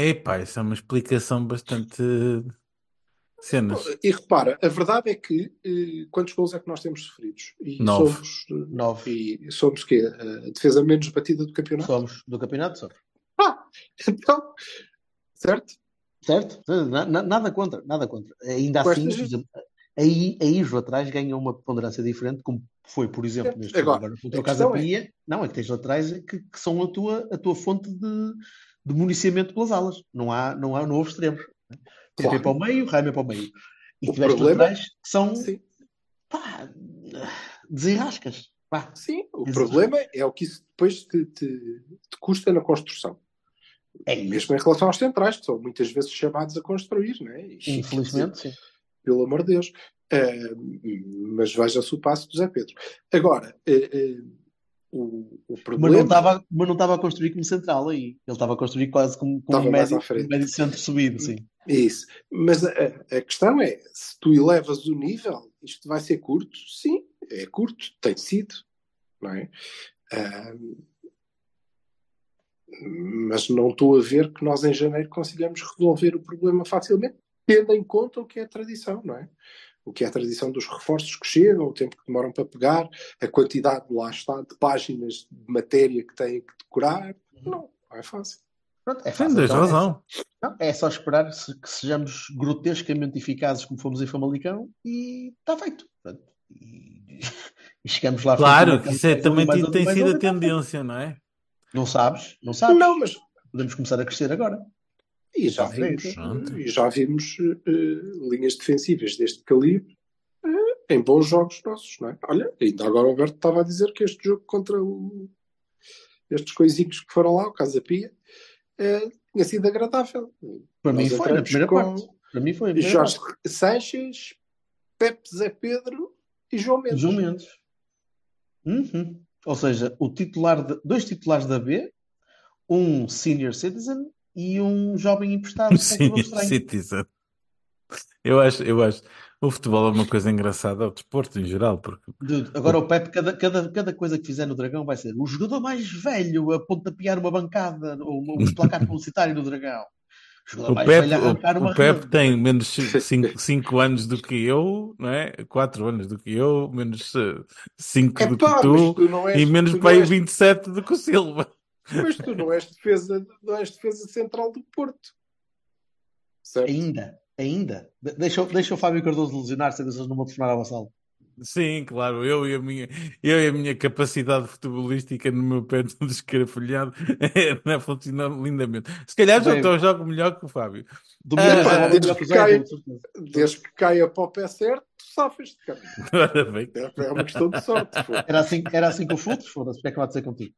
Epá, isso é uma explicação bastante. Cenas. E repara, a verdade é que eh, quantos gols é que nós temos sofridos? E Nove. somos, eh, Nove. e somos quê? A defesa menos batida do campeonato? Somos do campeonato, só. Ah, então, certo? Certo? Na- na- Nada contra, nada contra. Ainda Com assim, por exemplo, aí, aí os laterais ganham uma ponderância diferente, como foi, por exemplo, Certo. neste jogo Agora, agora contra a o Casa questão é- Pia. Não, é que tens laterais que, que são a tua, a tua fonte de, de municiamento pelas alas. Não há, não há, não houve extremos. Claro. Pepe para o meio, Raime para o meio. E O tiveste problema- laterais que são Sim. pá, desenrascas. Pá. Sim, o Exato. problema é o que isso depois te, te- te custa na construção. É. Mesmo em relação aos centrais, que são muitas vezes chamados a construir, não é? E, Infelizmente, sim. pelo amor de Deus. Eh, mas veja-se o passo do Zé Pedro. Agora, eh, eh, o, o Mas problema. não estava mas não estava a construir como central aí. Ele estava a construir quase como, como um médio, um médio centro subido, sim. Isso. Mas a, a questão é: se tu elevas o nível, isto vai ser curto? Sim, é curto, tem sido, não é? Ah, mas não estou a ver que nós em janeiro consigamos resolver o problema facilmente, tendo em conta o que é a tradição, não é? O que é a tradição dos reforços que chegam, o tempo que demoram para pegar, a quantidade, lá está, de páginas de matéria que têm que decorar. Não, não é fácil. Pronto, é fácil. então, é- razão. não, é só esperar se- que sejamos grotescamente eficazes como fomos em Famalicão e está feito. Pronto. E, e chegamos lá Claro, que isso é, também tem, tem sido a tendência, não é? Não sabes? Não sabes? Não, mas Podemos começar a crescer agora. E já vimos, e já vimos eh, linhas defensivas deste calibre eh, em bons jogos nossos, não é? Olha, ainda agora o Alberto estava a dizer que este jogo contra o, estes coisinhos que foram lá, o Casa Pia, eh, tinha sido agradável. Para mim foi na primeira com parte. Para mim foi Jorge parte. Sanches, Pepe Zé Pedro e João Mendes. João Mendes. Uhum. Ou seja, o titular de- dois titulares da B, um senior citizen e um jovem emprestado com Sim, citizen. Eu acho, eu acho. O futebol é uma coisa engraçada, o desporto em geral, porque Dude, agora o Pepe, cada, cada, cada coisa que fizer no Dragão vai ser o jogador mais velho a pontapear uma bancada ou um placar publicitário no Dragão. O o Pepe, o, o Pepe tem menos 5 anos do que eu, não é? 4 anos do que eu, menos 5 do que Epá, mas tu, tu não és, e menos tu não para aí és- 27 do que o Silva. Mas tu não és defesa, não és defesa central do Porto. Certo? Ainda, ainda. De- Deixa, deixa o Fábio Cardoso lesionar-se, eles não vão tornar a vassalo. Sim, claro, eu e a minha, eu e a minha capacidade futebolística no meu pé todo escarafolhado é, funciona lindamente. Se calhar já estou jogo melhor que o Fábio. Ah, a desde que que caia-. Desde que caia para o pé certo, tu safas-te, cara. Ora bem, É é uma questão de sorte. pô. Era assim, era assim com o Futs? Foda-se, o que é que vai dizer contigo?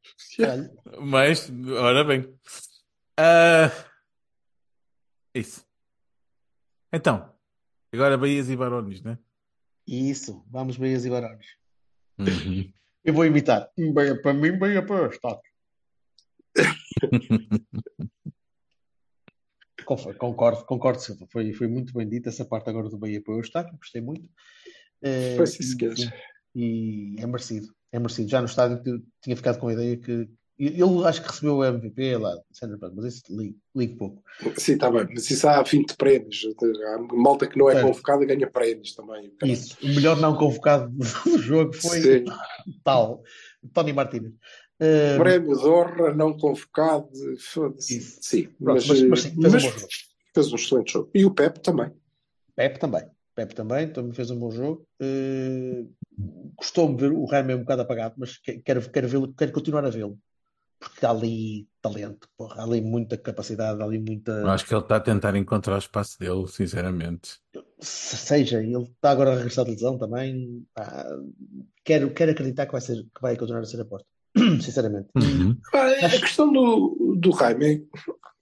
Mas, ora bem. Ah, isso. Então, agora Bahias e Barões, né? Isso, vamos Beias e Barões. Uhum. Eu vou imitar. Beia para mim, beia para o Estado. Conf- Concordo, concordo, Silva. Foi, foi muito bem dito essa parte agora do Bahia para o Eustáquio, gostei muito. Eh, Foi sim, e, e é merecido, é merecido. Já no estádio tinha ficado com a ideia que ele acho que recebeu o MVP lá, mas isso ligo, ligo pouco. Sim, está bem. Mas isso há 20 prémios. Há malta que não é convocada ganha prémios também. Isso, o melhor não convocado do jogo foi Sim. tal, Tony Martínez. Prémio de honra não convocado. Foda-se. Sim, Pronto, mas, mas- mas sim, fez um mas jogo. fez um excelente jogo. E o Pepe também. Pepe também. Pepe também, também fez um bom jogo. Eh, Gostou-me ver o Raime um bocado apagado, mas que- quero, quero quero continuar a vê-lo. Porque há ali talento, porra, há ali muita capacidade, há ali muita. Acho que ele está a tentar encontrar o espaço dele, sinceramente. Se- Seja, ele está agora a regressar de lesão também. pá, quero, quero acreditar que vai, ser, que vai continuar a ser aposta. Sinceramente. Uhum. Ah, A questão do, do Jaime,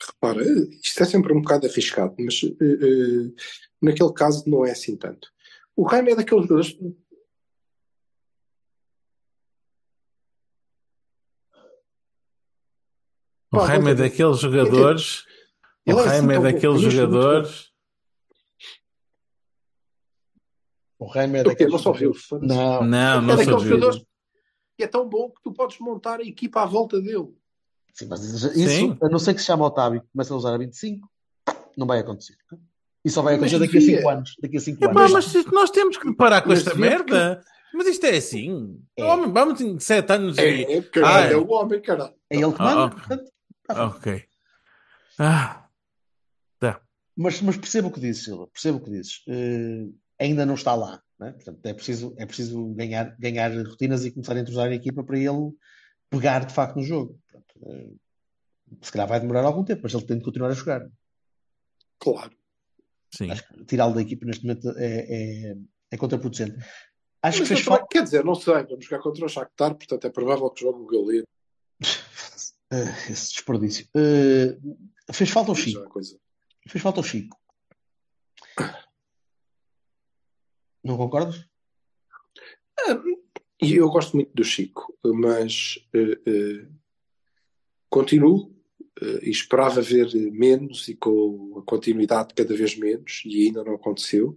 repara, isto é sempre um bocado arriscado, mas eh, eh, naquele caso não é assim tanto. O Jaime é daqueles jogadores. O Pá, Raime é daqueles jogadores. O Ele é assim Raime é daqueles é jogadores. O Raime é daqueles Não viu? jogadores- Não, Não, É não daqueles jogadores que é tão bom que tu podes montar a equipa à volta dele. Sim, mas isso, Sim. a não ser que se chame Otávio e comece a usar a 25, não vai acontecer. Isso só vai acontecer daqui a devia. 5 anos. Daqui a 5 Epá, anos. mas nós temos que parar com Mas esta devia merda. Mas isto é assim. É. Homem, vamos em 7 anos e. É, é, caralho, Ah, é o homem, caralho. É ele que Ah, manda, ah. portanto, tá feito. Ok. Ah, tá. Mas, mas percebo o que dizes, Silva, percebo o que dizes. Eh, ainda não está lá, né? Portanto, é preciso, é preciso ganhar, ganhar rotinas e começar a entrosar a equipa para ele pegar de facto no jogo. Portanto, eh, se calhar vai demorar algum tempo, mas ele tem de continuar a jogar. Claro. Sim. Acho que tirá-lo da equipa neste momento é, é, é contraproducente. Acho que Mas fez eu também- falta. Quer dizer, não sei, vamos jogar contra o Shakhtar, portanto é provável que jogue o Galeno. Eh, esse desperdício. Eh, fez falta o Chico. Fez falta o Chico. Não concordas? E eu gosto muito do Chico, mas eh, eh, continuo eh, e esperava ver menos e com a continuidade cada vez menos, e ainda não aconteceu.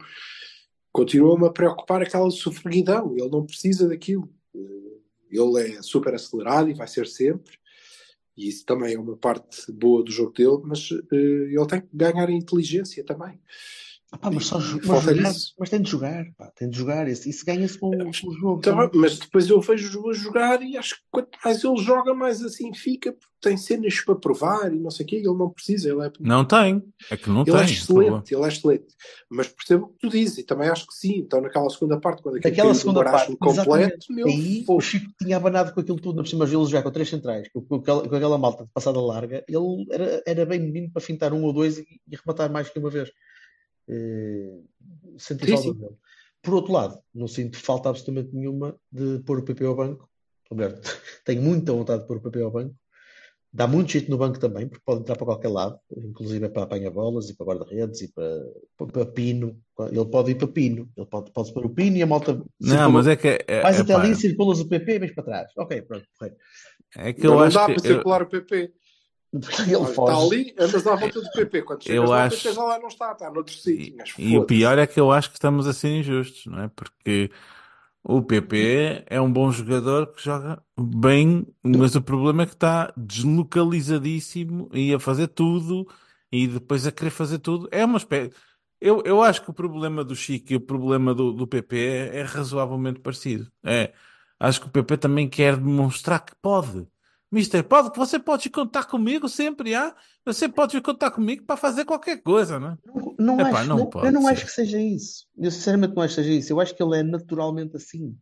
Continua-me a preocupar aquela sofreguidão, ele não precisa daquilo. Eh, ele é super acelerado e vai ser sempre, e isso também é uma parte boa do jogo dele, mas eh, ele tem que ganhar inteligência também. Pá, mas só mas jogar, mas tem de jogar, pá, tem de jogar. Isso, isso ganha-se com, com o jogo. Tá mas depois eu vejo-o a jogar e acho que quanto mais ele joga, mais assim fica, porque tem cenas para provar e não sei o quê, ele não precisa, ele é Não tem. É que não Ele tem. é excelente, ele é excelente. Mas percebo o que tu dizes, e também acho que sim. Então, naquela segunda parte, quando aquilo Naquela segunda parte, completo, meu, Aí o Chico tinha abanado com aquilo tudo, na por cima ele jogar com três centrais, com, com aquela, com aquela malta de passada larga, ele era, era bem menino para fintar um ou dois e, e rematar mais que uma vez. Eh, senti Sim, falta sim. dele. Por outro lado, não sinto falta absolutamente nenhuma de pôr o PP ao banco. Melhor, tenho muita vontade de pôr o PP ao banco. Dá muito jeito no banco também, porque pode entrar para qualquer lado, inclusive para apanha-bolas e para guarda-redes e para, para, pino. Ele pode ir para pino, ele pode, pode pôr o pino e a malta Não, mas é que é, é, Vais até pá, ali, circulas o PP e vens para trás. Ok, pronto, correto. é que eu não acho dá que para eu- circular o PP. Ele Olha, Está foge. ali, andas à volta do PP. Quando chegas Eu lá, acho- o PP já lá não está, está noutro sítio. Mas E o pior é que eu acho que estamos a ser injustos, não é? Porque o PP é um bom jogador que joga bem, mas o problema é que está deslocalizadíssimo e a fazer tudo e depois a querer fazer tudo. É uma espécie. Eu, eu acho que o problema do Chico e o problema do, do PP é, é razoavelmente parecido. É, acho que o PP também quer demonstrar que pode. Mister, pode, você pode contar comigo sempre, ah? Você pode contar comigo para fazer qualquer coisa, não é? Não, não Epá, acho, não não- eu não ser. acho que seja isso. Eu sinceramente não acho que seja isso. Eu acho que ele é naturalmente assim.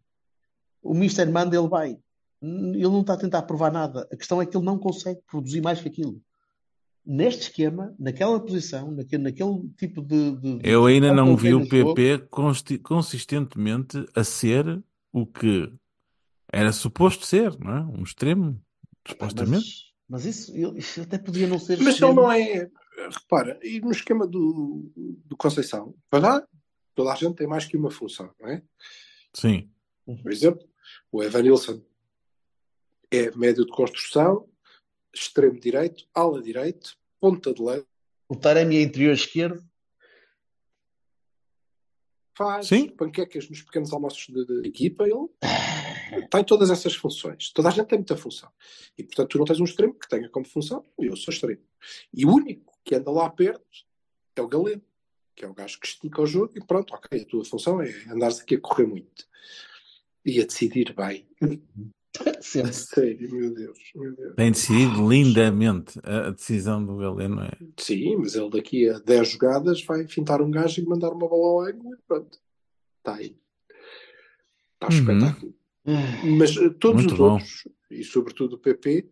O Mister manda, ele vai. Ele não está a tentar provar nada. A questão é que ele não consegue produzir mais que aquilo. Neste esquema, naquela posição, naquele, naquele tipo de, de- de Eu ainda não vi o. PP consistentemente a ser o que era suposto ser, não é? Um extremo, supostamente. Mas, mas isso, isso até podia não ser Mas ele não é. Repara, e no esquema do, do Conceição, para lá, toda a gente tem mais que uma função, não é? Sim. Por exemplo, o Evan Nilsson é médio de construção, extremo direito, ala direito, ponta de lado, O Taremi é interior esquerdo. faz Sim. panquecas nos pequenos almoços de equipa, ele tem todas essas funções. Toda a gente tem muita função. E, portanto, tu não tens um extremo que tenha como função, eu sou extremo. E o único que anda lá perto é o Galeno, que é o gajo que estica o jogo e pronto, ok, a tua função é andares aqui a correr muito. E a decidir bem. A Sempre. sério, meu Deus, meu Deus. Tem decidido lindamente a a decisão do Galeno. É. Sim, mas ele daqui a 10 jogadas vai fintar um gajo e mandar uma bola ao ângulo e pronto. Está aí. Está Uhum. espetáculo. Mas eh, todos Muito os bom. outros, e sobretudo o PP,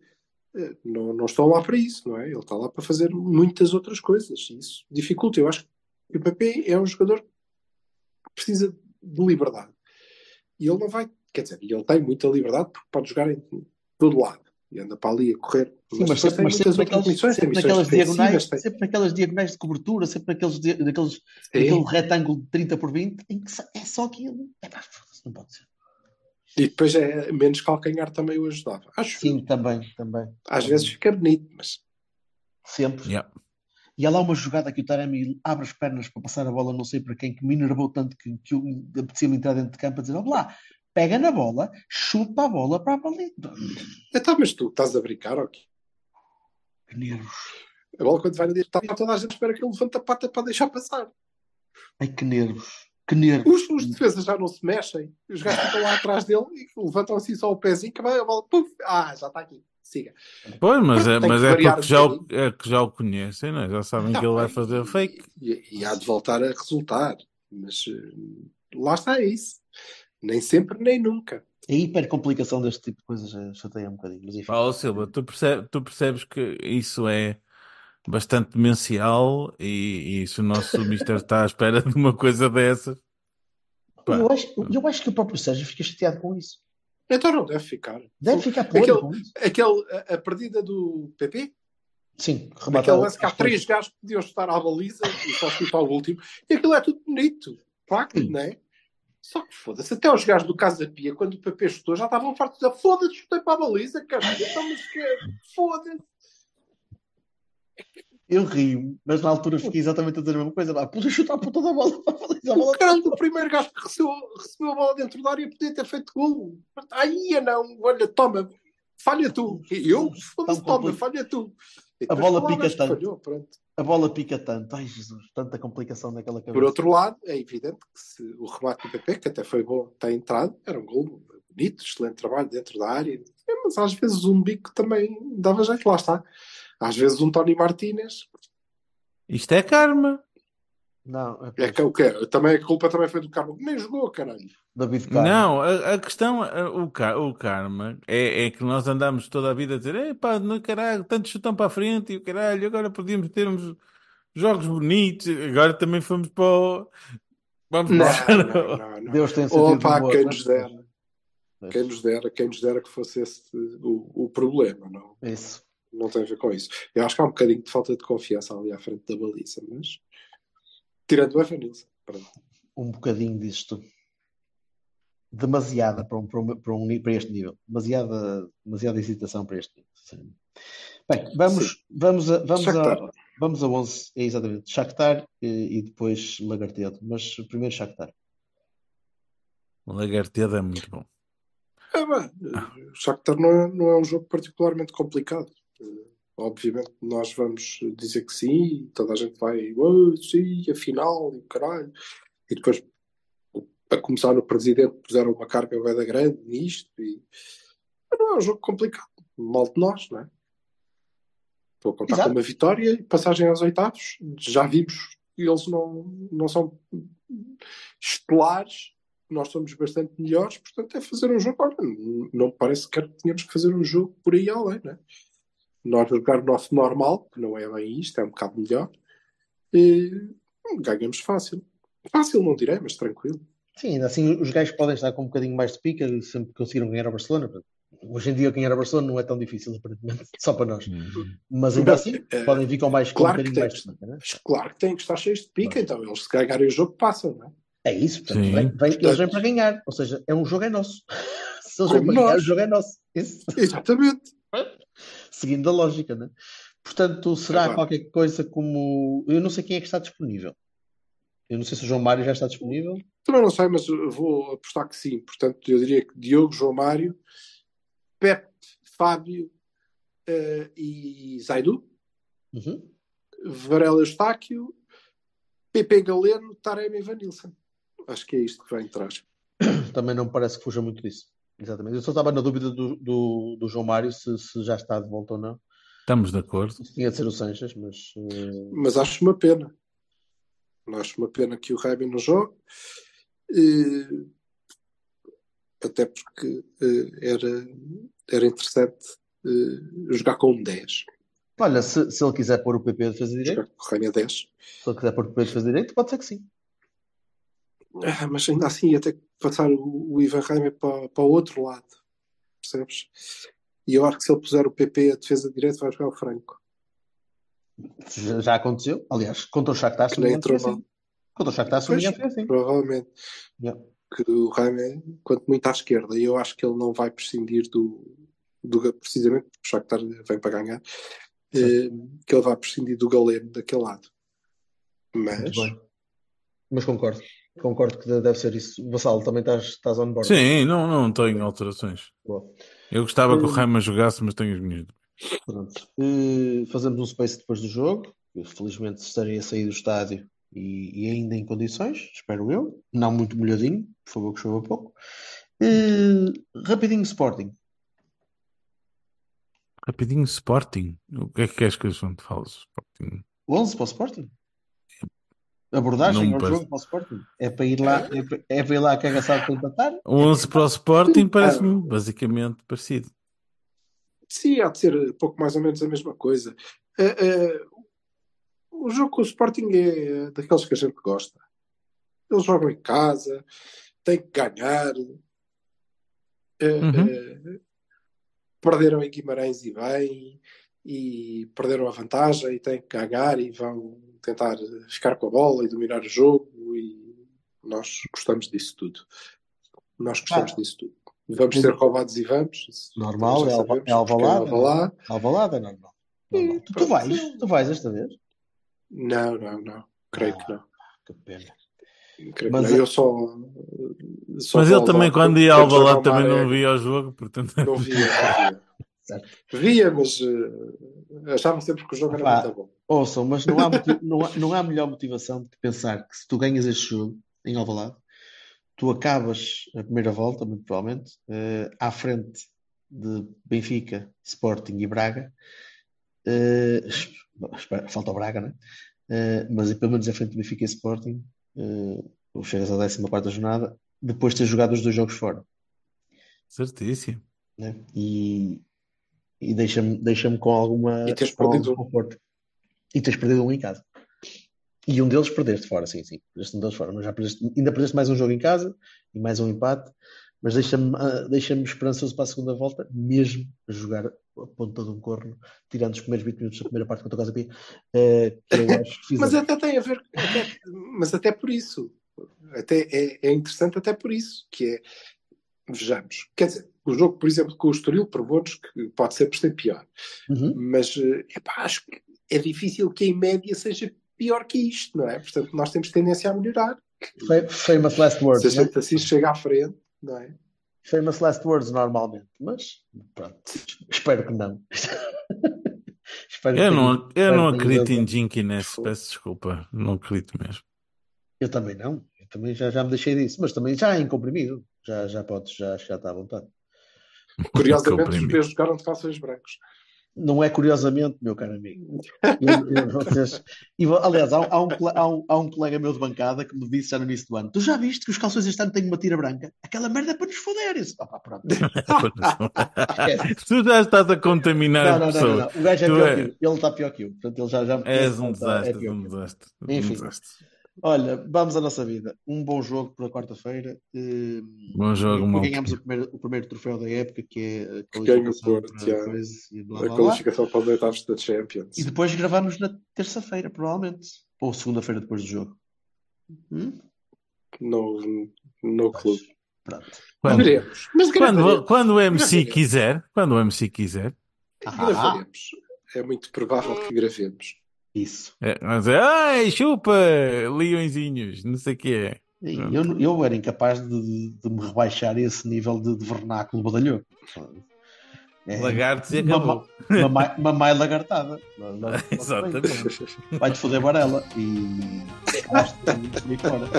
eh, não, não estão lá para isso, não é? Ele está lá para fazer muitas outras coisas. e Isso dificulta. Eu acho que o PP é um jogador que precisa de liberdade. E ele não vai, quer dizer, e ele tem muita liberdade porque pode jogar em todo lado. E anda para ali a correr. Sim, mas depois sempre, tem mas muitas sempre outras naquelas, missões. Tem sempre naquelas diagonais, tem- sempre naquelas diagonais de cobertura, sempre naqueles, naqueles, naquele retângulo de 30 por 20, em que é só aquilo. É não pode ser. E depois é menos calcanhar também o ajudava. Acho Sim, também, também. Às vezes fica bonito, mas Sempre. Yeah. E há lá uma jogada que o Taremi abre as pernas para passar a bola, não sei para quem, que me enervou tanto que, que eu apetecia-me entrar dentro de campo a dizer: Olha lá, pega na bola, chuta a bola para a balita. então, mas tu estás a brincar, ok? Que nervos. A bola quando vai na direita, está toda a gente espera que ele levante a pata para deixar passar. Ai, que nervos. Que nervos. Os, os defesas já não se mexem. Os gajos ficam lá atrás dele e levantam assim só o pezinho que vai a bola. Puf, ah, já está aqui. Siga. Pois, mas é, mas é porque já o, é que já o conhecem, não é? já sabem que ele vai fazer fake. E, e há de voltar a resultar. Mas eh, lá está é isso. Nem sempre, nem nunca. A hipercomplicação deste tipo de coisas eh, chateia um bocadinho. Mas enfim. Paulo Silva, tu, percebe- tu percebes que isso é bastante demencial e, e se o nosso Mister está à espera de uma coisa dessas. pá, Eu acho, eu acho que o próprio Sérgio fica chateado com isso. Então não deve ficar. Deve ficar podre Aquele-. Aquele, a, a perdida do PP, Sim, aquele rematado. lance que há três gajos que podiam estar à baliza e só chutar o último, e aquilo é tudo bonito. Sim. não é? Só que foda-se, até os gajos do Casa Pia, quando o PP chutou, já estavam fartos de dizer foda-se, chutei para a baliza, cara. Então, mas que foda-se. Eu rio, mas na altura fiquei exatamente a dizer a mesma coisa. Pá, puta, chuta a puta da bola para a baliza. A bola O caralho do primeiro gajo que recebeu, recebeu a bola dentro da área podia ter feito gol. Aí não, olha, toma, falha tu. E eu, foda-se, toma, falha tu. A bola pica tanto. falhou. A bola pica tanto. Ai, Jesus, tanta complicação naquela cabeça. Por outro lado, é evidente que se o remate do PP, que até foi bom, tem entrado, era um gol bonito, excelente trabalho dentro da área, É, mas às vezes um bico também dava jeito, lá está. Às vezes um Tony Martínez, Isto é karma. Não, é, é que o quê? Também a culpa também foi do Carmo, nem jogou, caralho. David Carmo. Não, a, a questão, a- o, o karma é, é que nós andamos toda a vida a dizer: epá, no caralho, tanto chutão para a frente e o caralho, agora podíamos ter uns jogos bonitos. Agora também fomos para o. Vamos Não, não, não, não. Deus tem sentido Opa, humor, quem mas- nos dera. Quem nos dera, quem nos dera que fosse esse o, o problema, não, Isso. Não tem a ver com isso. Eu acho que há um bocadinho de falta de confiança ali à frente da baliza, mas tirando o Evanilson. Pronto. Um bocadinho disto. Demasiada para, um, para, um, para, um, para este nível. Demasiada, demasiada hesitação para este nível. sinceramente. Bem, vamos, vamos, a, vamos, a, Shakhtar. vamos a 11. É exatamente. Shakhtar e, e depois Lagartedo. Mas primeiro Shakhtar. O Lagartedo é muito bom. É, bem, o Shakhtar não é, não é um jogo particularmente complicado. Obviamente nós vamos dizer que sim, e toda a gente vai, "Oh, sim, afinal, e o caralho. E depois, a começar no presidente, puseram uma carga bem grande nisto. E... Mas não é um jogo complicado. Mal de nós, não é? Estou a contar Exato. com uma vitória e passagem aos oitavos. Já vimos que eles não, não são estelares nós somos bastante melhores, portanto é fazer um jogo. Olha, não não parece que tínhamos que fazer um jogo por aí além, né? Nós jogar o nosso normal, que não é bem isto, é um bocado melhor, e ganhamos fácil. Fácil não direi, mas tranquilo. Sim, ainda assim os gajos podem estar com um bocadinho mais de pica, sempre conseguiram ganhar a Barcelona. portanto, Hoje em dia ganhar a Barcelona não é tão difícil, aparentemente, só para nós. Mas ainda assim, Eh, podem vir com mais com um Claro que bocadinho tem, mais de pica, né? mas claro que têm que estar cheios de pica, então eles se ganharem o jogo passam, não é? É isso, portanto, vem- vem- eles vêm para ganhar. Ou seja, é um jogo é nosso. Se eles vêm para ganhar, nós. o jogo é nosso. Isso. Exatamente. Seguindo a lógica, né? Portanto, será qualquer coisa como. Eu não sei quem é que está disponível. Eu não sei se o João Mário já está disponível. Também não sei, mas vou apostar que sim. Portanto, eu diria que Diogo, João Mário, Pepe, Fábio eh, e Zaidu, Uhum. Varela Eustáquio, Pepe Galeno, Taremi e Vanilson. Acho que é isto que vem de trás. Também não me parece que fuja muito disso. Exatamente. Eu só estava na dúvida do, do, do João Mário se, se já está de volta ou não. Estamos de acordo. Isso tinha de ser o Sanches, mas. eh, Mas acho uma pena. Acho uma pena que o Rabi não jogue. Eh, até porque eh, era, era interessante eh, jogar com um 10. Olha, se, se ele quiser pôr o PP de defesa direito, Jogar com o Rainha 10. se ele quiser pôr o PP de defesa direito, pode ser que sim. Ah, mas ainda assim ia ter que passar o, o Ivan Reimer para, para o outro lado. Percebes? E eu acho que se ele puser o PP a defesa direita, vai jogar o Franco. Já, já aconteceu. Aliás, contra o Shakhtar, se entrou, assim. Contra o Shakhtar, se assim. provavelmente. Yeah. Que o Reimer, quanto muito à esquerda, e eu acho que ele não vai prescindir do, do precisamente porque o Shakhtar vem para ganhar, eh, que ele vai prescindir do Galeno daquele lado. Mas. Mas concordo. Concordo que deve ser isso. Vassalo, também estás, estás on board. Sim, não, não tenho alterações. Boa. Eu gostava que o Hum. Rama jogasse, mas tenho as minhas. Pronto. Eh, fazemos um space depois do jogo. Eu, felizmente estarei a sair do estádio e, e ainda em condições, espero eu. Não muito molhadinho, por favor, que chova pouco. Eh, rapidinho Sporting. Rapidinho Sporting. O que é que queres que eu te fale? Sporting. 11 para o Sporting? Abordagem ao parece. jogo para o Sporting? É para ir lá, é para, é para ir lá cagaçado para empatar? O 11 para o Sporting parece-me basicamente parecido. sim, há de ser pouco mais ou menos a mesma coisa. Eh, eh, o jogo com o Sporting é daqueles que a gente gosta. Eles jogam em casa, têm que ganhar. Eh, Uhum. perderam em Guimarães e bem, e perderam a vantagem e têm que ganhar e vão tentar ficar com a bola e dominar o jogo e nós gostamos disso tudo. Nós gostamos Ah. disso tudo. Vamos ser roubados e vamos. Normal, é Alva- sabemos, é Alvalade, porque é Alvalade. Alvalade é normal. Normal. Tu, tu vais? Tu vais esta vez? Não, não, não. Creio que não. Que pena. Creio Mas que não. é- Eu só. só Mas ele também, quando ia ao o também não Maré. via o jogo, portanto. Não via, não via. Certo. Via, mas uh, achava sempre que o jogo Epá, era muito bom. Ouçam, mas não há, não, há, não há melhor motivação do que pensar que se tu ganhas este jogo em Alvalade, tu acabas a primeira volta, muito provavelmente, eh, à frente de Benfica, Sporting e Braga. Eh, bom, espera, falta o Braga, né? Eh, mas pelo menos à frente de Benfica e Sporting, eh, ou chegas à 14ª jornada, depois de ter jogado os dois jogos fora. Certíssimo. né? E, e deixa-me deixa com alguma E com algum perdido conforto. E tens perdido um em casa. E um deles perdeste fora, sim, sim. Perdeste um deles fora, mas já perdeste, ainda perdeste mais um jogo em casa e mais um empate. Mas deixa-me ah, deixa-me esperançoso para a segunda volta, mesmo a jogar a ponta de um corno, tirando os primeiros 20 minutos da primeira parte contra o que eu acho que fiz Mas a- até tem a ver, até- mas até por isso, até é, é interessante até por isso, que é, vejamos, quer dizer, o jogo, por exemplo, com o Estoril provou-nos que pode ser por ser pior, Uhum. mas eh, epá, acho que é difícil que em média seja pior que isto, não é? Portanto, nós temos tendência a melhorar. Fa- Famous last words, Se a né? gente assim chega à frente, não é? Famous last words normalmente, mas pronto, espero que não. Espero que Eu não, tenha- eu espero não que acredito em Jinky Ness, peço desculpa, não acredito mesmo. Eu também não, também já, já me deixei disso, mas também já em comprimido, já, já podes, já, já está à vontade. Curiosamente, os meus jogaram de calções brancos. Não é curiosamente, meu caro amigo. Eu- eu- vocês- e, aliás, há, um- há um, há, um, há um colega meu de bancada que me disse já no início do ano: Tu já viste que os calções este ano têm uma tira branca? Aquela merda é para nos foder. Disse, "Opa, pronto. Esquece. tu já estás a contaminar Não, não, não, não, não. O gajo é Tu pior é- que eu. Ele está pior que eu. Portanto, ele já, já me És um é desastre, pior um desastre. Um Enfim. desastre. Olha, vamos à nossa vida. Um bom jogo para quarta-feira. Eh, Bom jogo, malta. ganhamos o primeiro, o primeiro troféu da época, que é a o qualificação Porto, para coisa e blá, A blá, blá. qualificação para os oitavos da Champions. E depois gravamos na terça-feira, provavelmente. Ou segunda-feira depois do jogo. Hum? No, no clube. Pronto. Quando. Mas quando, gravaremos. quando o MC Gravaremos. quiser, quando o MC quiser, Ah, Gravaremos. É muito provável que gravemos. Isso. é, vai dizer, ai, chupa, leõezinhos, não sei o que é. Eu, eu era incapaz de, de me rebaixar a esse nível de, de vernáculo badalhoco. É, Lagartos e acabou. mamai, mamai lagartada. Exatamente. Vai-te foder Varela e. fora.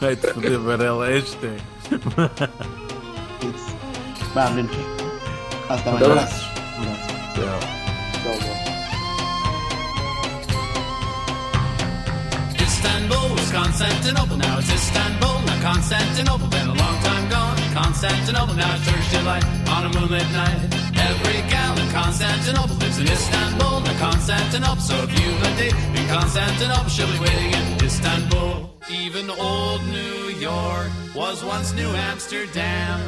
Vai-te foder Varela, hashtag. Isso. Vá, meninos. Hasta amanhã. Abraços. Um abraço. Tchau. Tchau, Constantinople, now it's Istanbul, Now Constantinople. Been a long time gone. Constantinople, now it turns to light on a moonlit night. Every gal in Constantinople lives in Istanbul, Now Constantinople. So if you've a date in Constantinople, she'll be waiting in Istanbul. Even old New York was once New Amsterdam.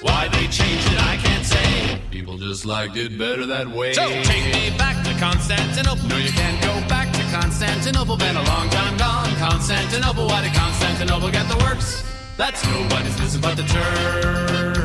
Why they changed it, I can't say. People just liked it better that way. So take me back to Constantinople. No, you can't go back to Constantinople. Been a long time gone. Constantinople. Why did Constantinople get the works? That's nobody's business but the Turks.